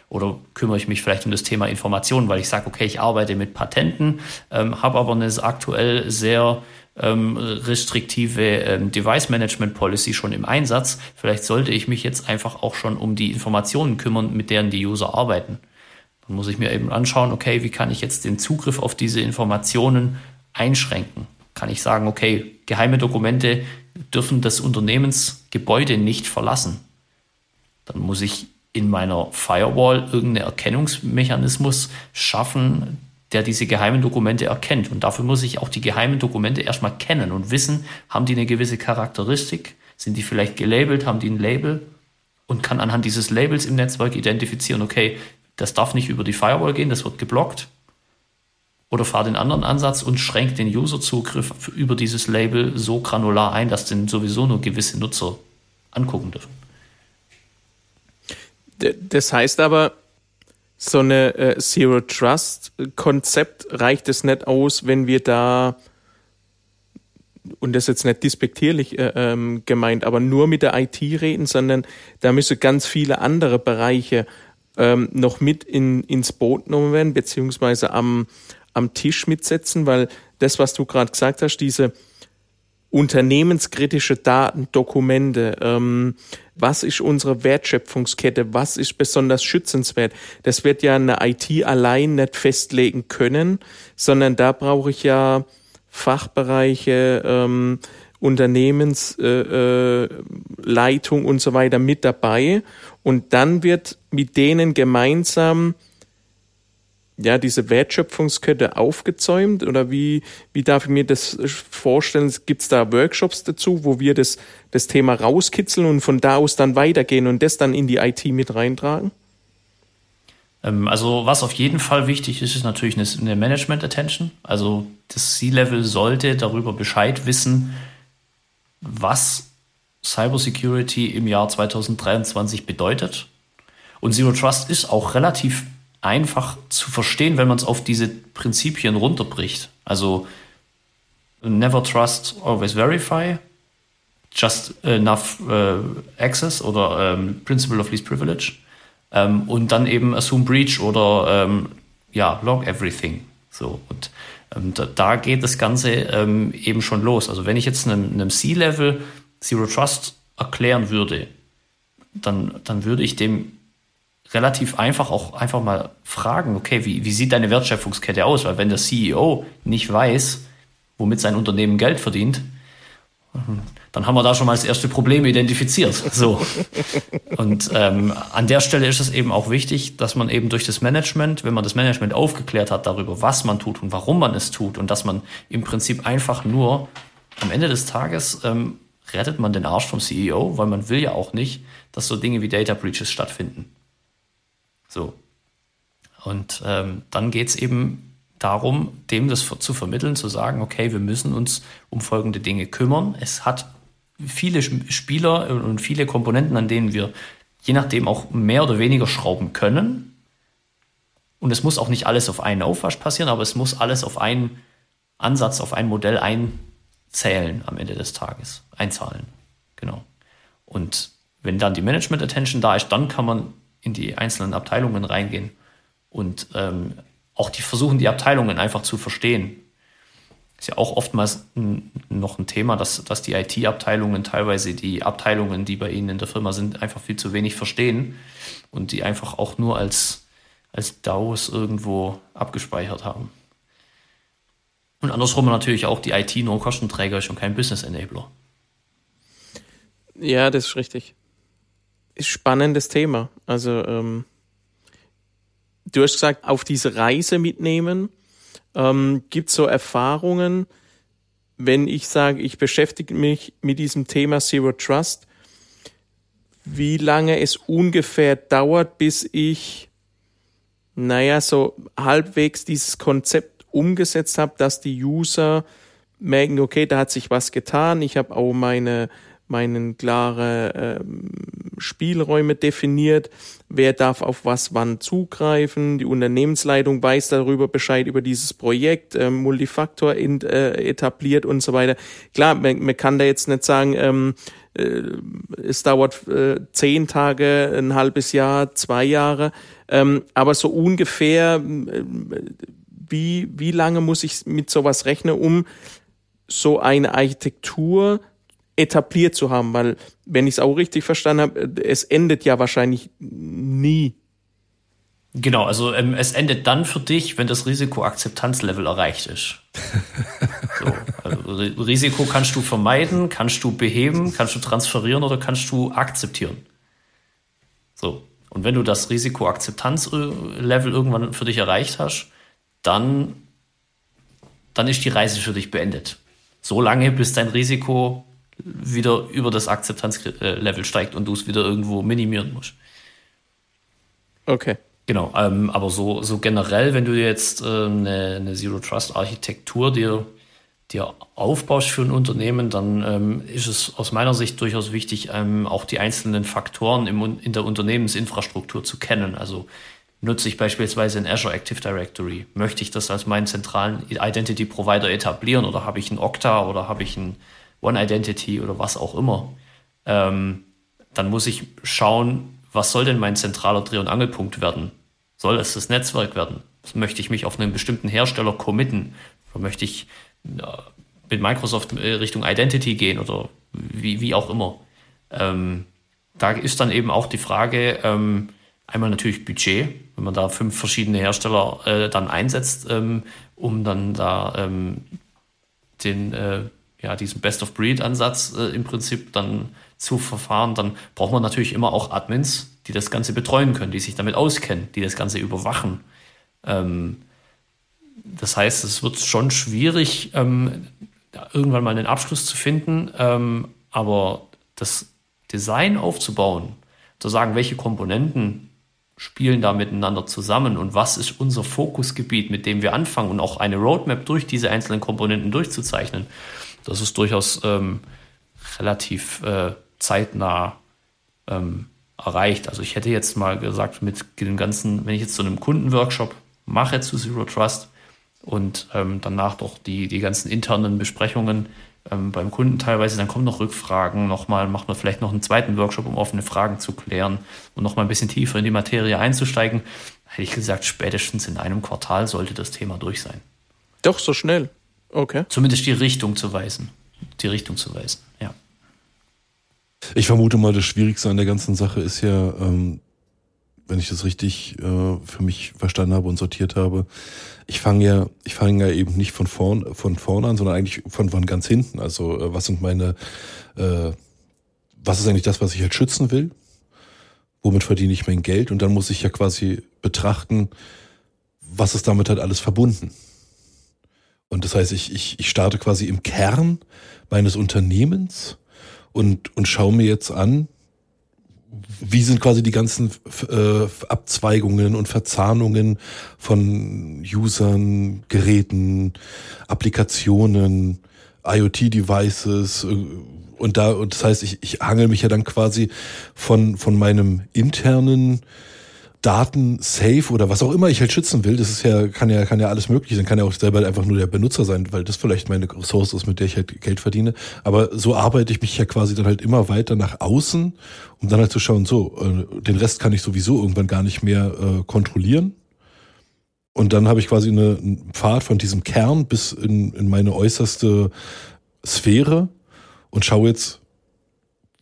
Oder kümmere ich mich vielleicht um das Thema Informationen, weil ich sage, okay, ich arbeite mit Patenten, ähm, habe aber eine aktuell sehr ähm, restriktive ähm, Device Management Policy schon im Einsatz. Vielleicht sollte ich mich jetzt einfach auch schon um die Informationen kümmern, mit deren die User arbeiten. Dann muss ich mir eben anschauen, okay, wie kann ich jetzt den Zugriff auf diese Informationen einschränken? Kann ich sagen, okay, geheime Dokumente dürfen das Unternehmensgebäude nicht verlassen. Dann muss ich in meiner Firewall irgendeinen Erkennungsmechanismus schaffen, der diese geheimen Dokumente erkennt. Und dafür muss ich auch die geheimen Dokumente erstmal kennen und wissen, haben die eine gewisse Charakteristik, sind die vielleicht gelabelt, haben die ein Label und kann anhand dieses Labels im Netzwerk identifizieren, okay, das darf nicht über die Firewall gehen, das wird geblockt. Oder fahr den anderen Ansatz und schränkt den Userzugriff über dieses Label so granular ein, dass den sowieso nur gewisse Nutzer angucken dürfen. Das heißt aber, so eine äh, Zero Trust Konzept reicht es nicht aus, wenn wir da und das ist jetzt nicht despektierlich äh, ähm, gemeint, aber nur mit der IT reden, sondern da müssen ganz viele andere Bereiche ähm, noch mit in, ins Boot genommen werden, beziehungsweise am, am Tisch mitsetzen, weil das, was du gerade gesagt hast, diese unternehmenskritische Daten, Dokumente, ähm, was ist unsere Wertschöpfungskette, was ist besonders schützenswert. Das wird ja eine IT allein nicht festlegen können, sondern da brauche ich ja Fachbereiche, ähm, Unternehmensleitung äh, äh, und so weiter mit dabei. Und dann wird mit denen gemeinsam ja, diese Wertschöpfungskette aufgezäumt oder wie, wie darf ich mir das vorstellen? Gibt es da Workshops dazu, wo wir das, das Thema rauskitzeln und von da aus dann weitergehen und das dann in die IT mit reintragen? Ähm, also was auf jeden Fall wichtig ist, ist natürlich eine Management Attention. Also das C-Level sollte darüber Bescheid wissen, was Cybersecurity im Jahr 2023 bedeutet. Und Zero Trust ist auch relativ einfach zu verstehen, wenn man es auf diese Prinzipien runterbricht. Also never trust, always verify, just enough uh, access oder ähm, Principle of Least Privilege ähm, und dann eben assume breach oder ähm, ja log everything. So und da, da, geht das Ganze eben schon los. Also wenn ich jetzt einem, einem C-Level Zero Trust erklären würde, dann, dann würde ich dem relativ einfach auch einfach mal fragen, okay, wie, wie sieht deine Wertschöpfungskette aus? Weil wenn der CEO nicht weiß, womit sein Unternehmen Geld verdient, dann haben wir da schon mal das erste Problem identifiziert. So. Und ähm, an der Stelle ist es eben auch wichtig, dass man eben durch das Management, wenn man das Management aufgeklärt hat darüber, was man tut und warum man es tut und dass man im Prinzip einfach nur am Ende des Tages ähm, rettet man den Arsch vom CEO, weil man will ja auch nicht, dass so Dinge wie Data Breaches stattfinden. So. Und ähm, dann geht es eben darum, dem das zu vermitteln, zu sagen, okay, wir müssen uns um folgende Dinge kümmern. Es hat viele Spieler und viele Komponenten, an denen wir je nachdem auch mehr oder weniger schrauben können. Und es muss auch nicht alles auf einen Aufwasch passieren, aber es muss alles auf einen Ansatz, auf ein Modell einzählen am Ende des Tages, einzahlen. Genau. Und wenn dann die Management Attention da ist, dann kann man in die einzelnen Abteilungen reingehen und ähm, auch die versuchen, die Abteilungen einfach zu verstehen. Ist ja auch oftmals noch ein Thema, dass, dass die IT-Abteilungen teilweise die Abteilungen, die bei ihnen in der Firma sind, einfach viel zu wenig verstehen und die einfach auch nur als, als DAOs irgendwo abgespeichert haben. Und andersrum natürlich auch die IT nur Kostenträger ist und kein Business Enabler. Ja, das ist richtig spannendes Thema. Also ähm, du hast gesagt, auf diese Reise mitnehmen. Ähm, Gibt so Erfahrungen, wenn ich sage, ich beschäftige mich mit diesem Thema Zero Trust, wie lange es ungefähr dauert, bis ich, naja, so halbwegs dieses Konzept umgesetzt habe, dass die User merken, okay, da hat sich was getan, ich habe auch meine meinen klare ähm, Spielräume definiert, wer darf auf was wann zugreifen, die Unternehmensleitung weiß darüber Bescheid über dieses Projekt, äh, Multifaktor in, äh, etabliert und so weiter. Klar, man, man kann da jetzt nicht sagen, ähm, äh, es dauert äh, zehn Tage, ein halbes Jahr, zwei Jahre, ähm, aber so ungefähr, äh, wie, wie lange muss ich mit sowas rechnen, um so eine Architektur etabliert zu haben, weil, wenn ich es auch richtig verstanden habe, es endet ja wahrscheinlich nie. Genau, also ähm, es endet dann für dich, wenn das Risikoakzeptanzlevel erreicht ist. so, also Risiko kannst du vermeiden, kannst du beheben, kannst du transferieren oder kannst du akzeptieren. So. Und wenn du das Risikoakzeptanzlevel irgendwann für dich erreicht hast, dann, dann ist die Reise für dich beendet. So lange, bis dein Risiko wieder über das Akzeptanzlevel steigt und du es wieder irgendwo minimieren musst. Okay. Genau, ähm, aber so, so generell, wenn du jetzt äh, eine, eine Zero Trust Architektur dir, dir aufbaust für ein Unternehmen, dann ähm, ist es aus meiner Sicht durchaus wichtig, ähm, auch die einzelnen Faktoren im, in der Unternehmensinfrastruktur zu kennen. Also nutze ich beispielsweise ein Azure Active Directory? Möchte ich das als meinen zentralen Identity Provider etablieren oder habe ich ein Okta oder habe ich ein One Identity oder was auch immer, ähm, dann muss ich schauen, was soll denn mein zentraler Dreh- und Angelpunkt werden? Soll es das Netzwerk werden? Möchte ich mich auf einen bestimmten Hersteller committen? Oder möchte ich äh, mit Microsoft äh, Richtung Identity gehen oder wie, wie auch immer? Ähm, da ist dann eben auch die Frage, ähm, einmal natürlich Budget, wenn man da fünf verschiedene Hersteller äh, dann einsetzt, ähm, um dann da ähm, den äh, ja, diesen Best-of-Breed-Ansatz äh, im Prinzip dann zu verfahren, dann braucht man natürlich immer auch Admins, die das Ganze betreuen können, die sich damit auskennen, die das Ganze überwachen. Ähm, das heißt, es wird schon schwierig, ähm, irgendwann mal einen Abschluss zu finden, ähm, aber das Design aufzubauen, zu sagen, welche Komponenten spielen da miteinander zusammen und was ist unser Fokusgebiet, mit dem wir anfangen und auch eine Roadmap durch diese einzelnen Komponenten durchzuzeichnen das ist durchaus ähm, relativ äh, zeitnah ähm, erreicht. Also ich hätte jetzt mal gesagt, mit dem ganzen, wenn ich jetzt so einen Kundenworkshop mache zu Zero Trust und ähm, danach doch die, die ganzen internen Besprechungen ähm, beim Kunden teilweise, dann kommen noch Rückfragen, nochmal, macht man vielleicht noch einen zweiten Workshop, um offene Fragen zu klären und nochmal ein bisschen tiefer in die Materie einzusteigen. Hätte ich gesagt, spätestens in einem Quartal sollte das Thema durch sein. Doch, so schnell. Okay. Zumindest die Richtung zu weisen. Die Richtung zu weisen, ja. Ich vermute mal, das Schwierigste an der ganzen Sache ist ja, ähm, wenn ich das richtig äh, für mich verstanden habe und sortiert habe, ich fange ja, ich fange ja eben nicht von vorn, von vorne an, sondern eigentlich von, von ganz hinten. Also äh, was sind meine, äh, was ist eigentlich das, was ich halt schützen will? Womit verdiene ich mein Geld? Und dann muss ich ja quasi betrachten, was ist damit halt alles verbunden. Und das heißt, ich, ich, ich starte quasi im Kern meines Unternehmens und, und schaue mir jetzt an, wie sind quasi die ganzen äh, Abzweigungen und Verzahnungen von Usern, Geräten, Applikationen, IoT-Devices äh, und da und das heißt, ich, ich hangel mich ja dann quasi von von meinem internen Daten safe oder was auch immer ich halt schützen will, das ist ja, kann ja, kann ja alles möglich sein, kann ja auch selber einfach nur der Benutzer sein, weil das vielleicht meine Ressource ist, mit der ich halt Geld verdiene. Aber so arbeite ich mich ja quasi dann halt immer weiter nach außen, um dann halt zu schauen, so, äh, den Rest kann ich sowieso irgendwann gar nicht mehr äh, kontrollieren. Und dann habe ich quasi eine, einen Pfad von diesem Kern bis in, in meine äußerste Sphäre und schaue jetzt,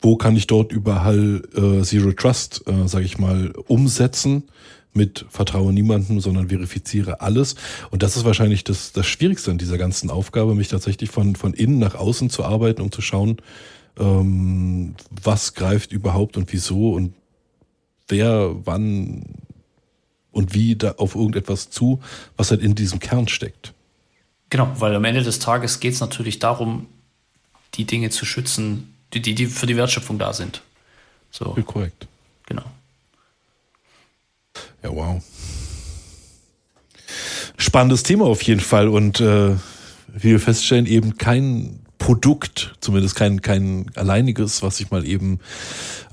wo kann ich dort überall äh, Zero Trust, äh, sage ich mal, umsetzen mit Vertraue niemandem, sondern verifiziere alles. Und das ist wahrscheinlich das, das Schwierigste an dieser ganzen Aufgabe, mich tatsächlich von, von innen nach außen zu arbeiten, um zu schauen, ähm, was greift überhaupt und wieso und wer wann und wie da auf irgendetwas zu, was halt in diesem Kern steckt. Genau, weil am Ende des Tages geht es natürlich darum, die Dinge zu schützen, die, die, die für die Wertschöpfung da sind. So. Ja, korrekt. Genau. Ja, wow. Spannendes Thema auf jeden Fall und äh, wie wir feststellen, eben kein Produkt, zumindest kein, kein alleiniges, was ich mal eben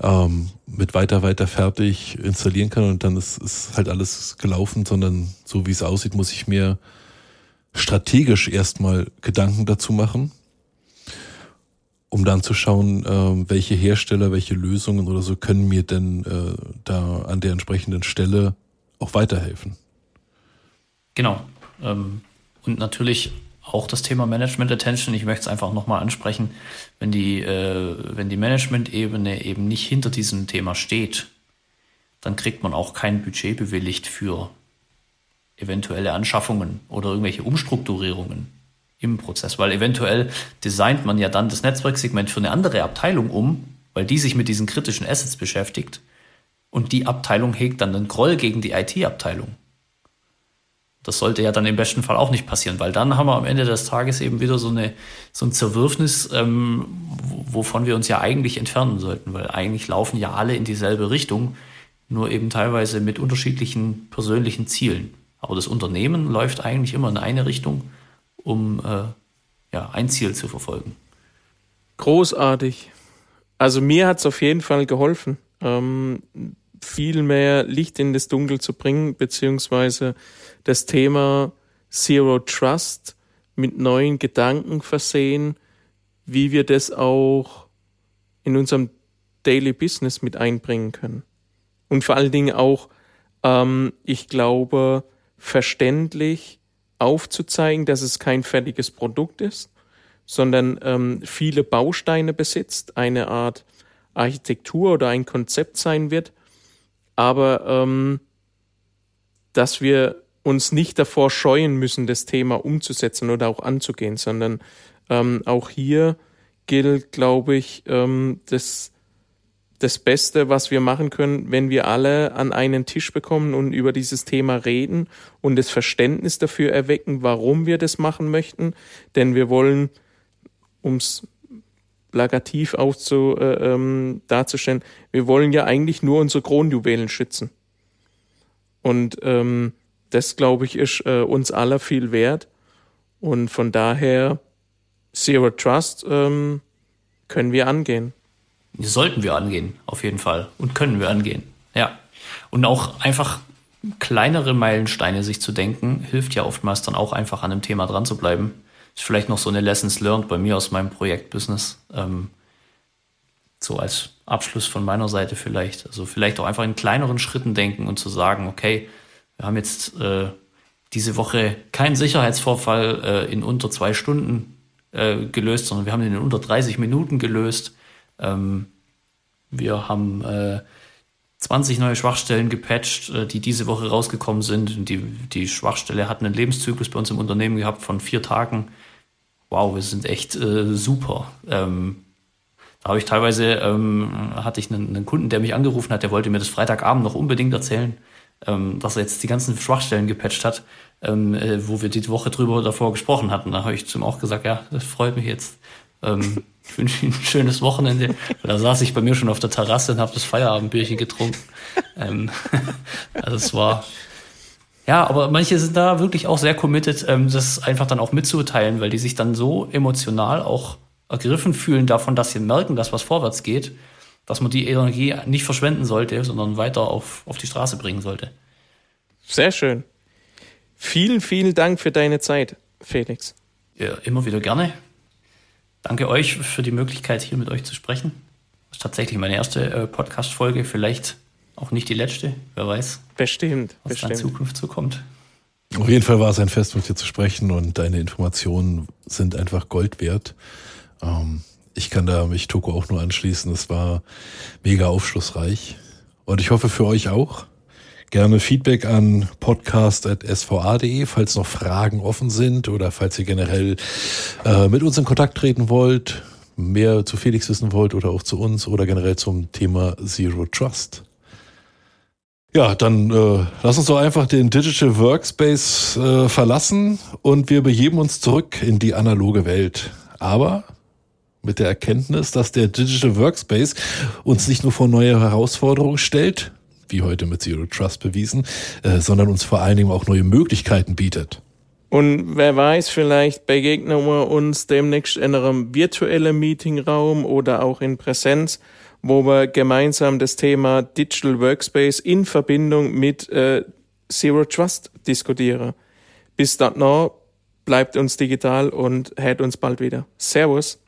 ähm, mit weiter, weiter fertig installieren kann und dann ist, ist halt alles gelaufen, sondern so wie es aussieht, muss ich mir strategisch erstmal Gedanken dazu machen, um dann zu schauen, äh, welche Hersteller, welche Lösungen oder so können mir denn äh, da an der entsprechenden Stelle auch weiterhelfen. Genau. Ähm, und natürlich auch das Thema Management Attention. Ich möchte es einfach nochmal ansprechen, wenn die, äh, wenn die Management-Ebene eben nicht hinter diesem Thema steht, dann kriegt man auch kein Budget bewilligt für eventuelle Anschaffungen oder irgendwelche Umstrukturierungen im Prozess, weil eventuell designt man ja dann das Netzwerksegment für eine andere Abteilung um, weil die sich mit diesen kritischen Assets beschäftigt und die Abteilung hegt dann einen Groll gegen die IT-Abteilung. Das sollte ja dann im besten Fall auch nicht passieren, weil dann haben wir am Ende des Tages eben wieder so, eine, so ein Zerwürfnis, ähm, wovon wir uns ja eigentlich entfernen sollten, weil eigentlich laufen ja alle in dieselbe Richtung, nur eben teilweise mit unterschiedlichen persönlichen Zielen. Aber das Unternehmen läuft eigentlich immer in eine Richtung, um äh, ja, ein Ziel zu verfolgen. Großartig. Also mir hat es auf jeden Fall geholfen, ähm, viel mehr Licht in das Dunkel zu bringen, beziehungsweise das Thema Zero Trust mit neuen Gedanken versehen, wie wir das auch in unserem Daily Business mit einbringen können. Und vor allen Dingen auch, ähm, ich glaube, verständlich aufzuzeigen, dass es kein fertiges Produkt ist, sondern ähm, viele Bausteine besitzt, eine Art Architektur oder ein Konzept sein wird, aber ähm, dass wir uns nicht davor scheuen müssen, das Thema umzusetzen oder auch anzugehen, sondern ähm, auch hier gilt, glaube ich, ähm, das, das Beste, was wir machen können, wenn wir alle an einen Tisch bekommen und über dieses Thema reden und das Verständnis dafür erwecken, warum wir das machen möchten. Denn wir wollen, ums plakativ auch zu, äh, ähm, darzustellen, wir wollen ja eigentlich nur unsere Kronjuwelen schützen. Und ähm, das, glaube ich, ist äh, uns aller viel wert. Und von daher, Zero Trust ähm, können wir angehen. Sollten wir angehen, auf jeden Fall. Und können wir angehen. Ja. Und auch einfach kleinere Meilensteine sich zu denken, hilft ja oftmals dann auch einfach an einem Thema dran zu bleiben. Ist vielleicht noch so eine Lessons learned bei mir aus meinem Projektbusiness. Ähm, so als Abschluss von meiner Seite vielleicht. Also vielleicht auch einfach in kleineren Schritten denken und zu sagen, okay, wir haben jetzt äh, diese Woche keinen Sicherheitsvorfall äh, in unter zwei Stunden äh, gelöst, sondern wir haben ihn in unter 30 Minuten gelöst. Ähm, wir haben äh, 20 neue Schwachstellen gepatcht, äh, die diese Woche rausgekommen sind. Die, die Schwachstelle hat einen Lebenszyklus bei uns im Unternehmen gehabt von vier Tagen. Wow, wir sind echt äh, super. Ähm, da habe ich teilweise, ähm, hatte ich einen, einen, Kunden, der mich angerufen hat, der wollte mir das Freitagabend noch unbedingt erzählen ähm, dass er jetzt die ganzen Schwachstellen gepatcht hat, ähm, äh, wo wir die Woche drüber davor gesprochen hatten. Da habe ich zum auch gesagt, ja, das freut mich jetzt. Ähm, ich wünsche Ihnen ein schönes Wochenende. Da saß ich bei mir schon auf der Terrasse und habe das Feierabendbierchen getrunken. ähm, also es war ja, aber manche sind da wirklich auch sehr committed, ähm, das einfach dann auch mitzuteilen, weil die sich dann so emotional auch ergriffen fühlen davon, dass sie merken, dass was vorwärts geht, dass man die Energie nicht verschwenden sollte, sondern weiter auf, auf die Straße bringen sollte. Sehr schön. Vielen, vielen Dank für deine Zeit, Felix. Ja, immer wieder gerne. Danke euch für die Möglichkeit, hier mit euch zu sprechen. Das ist tatsächlich meine erste äh, Podcast-Folge, vielleicht auch nicht die letzte, wer weiß. Bestimmt. Was bestimmt. in Zukunft so kommt. Auf jeden Fall war es ein Fest, mit dir zu sprechen und deine Informationen sind einfach Gold wert. Ähm, ich kann da mich Toko auch nur anschließen. Es war mega aufschlussreich. Und ich hoffe für euch auch. Gerne Feedback an podcast.sva.de, falls noch Fragen offen sind oder falls ihr generell äh, mit uns in Kontakt treten wollt, mehr zu Felix wissen wollt oder auch zu uns oder generell zum Thema Zero Trust. Ja, dann äh, lass uns doch einfach den Digital Workspace äh, verlassen und wir begeben uns zurück in die analoge Welt. Aber mit der Erkenntnis, dass der Digital Workspace uns nicht nur vor neue Herausforderungen stellt, wie heute mit Zero Trust bewiesen, äh, sondern uns vor allen Dingen auch neue Möglichkeiten bietet. Und wer weiß, vielleicht begegnen wir uns demnächst in einem virtuellen Meetingraum oder auch in Präsenz, wo wir gemeinsam das Thema Digital Workspace in Verbindung mit äh, Zero Trust diskutieren. Bis dann bleibt uns digital und hört uns bald wieder. Servus.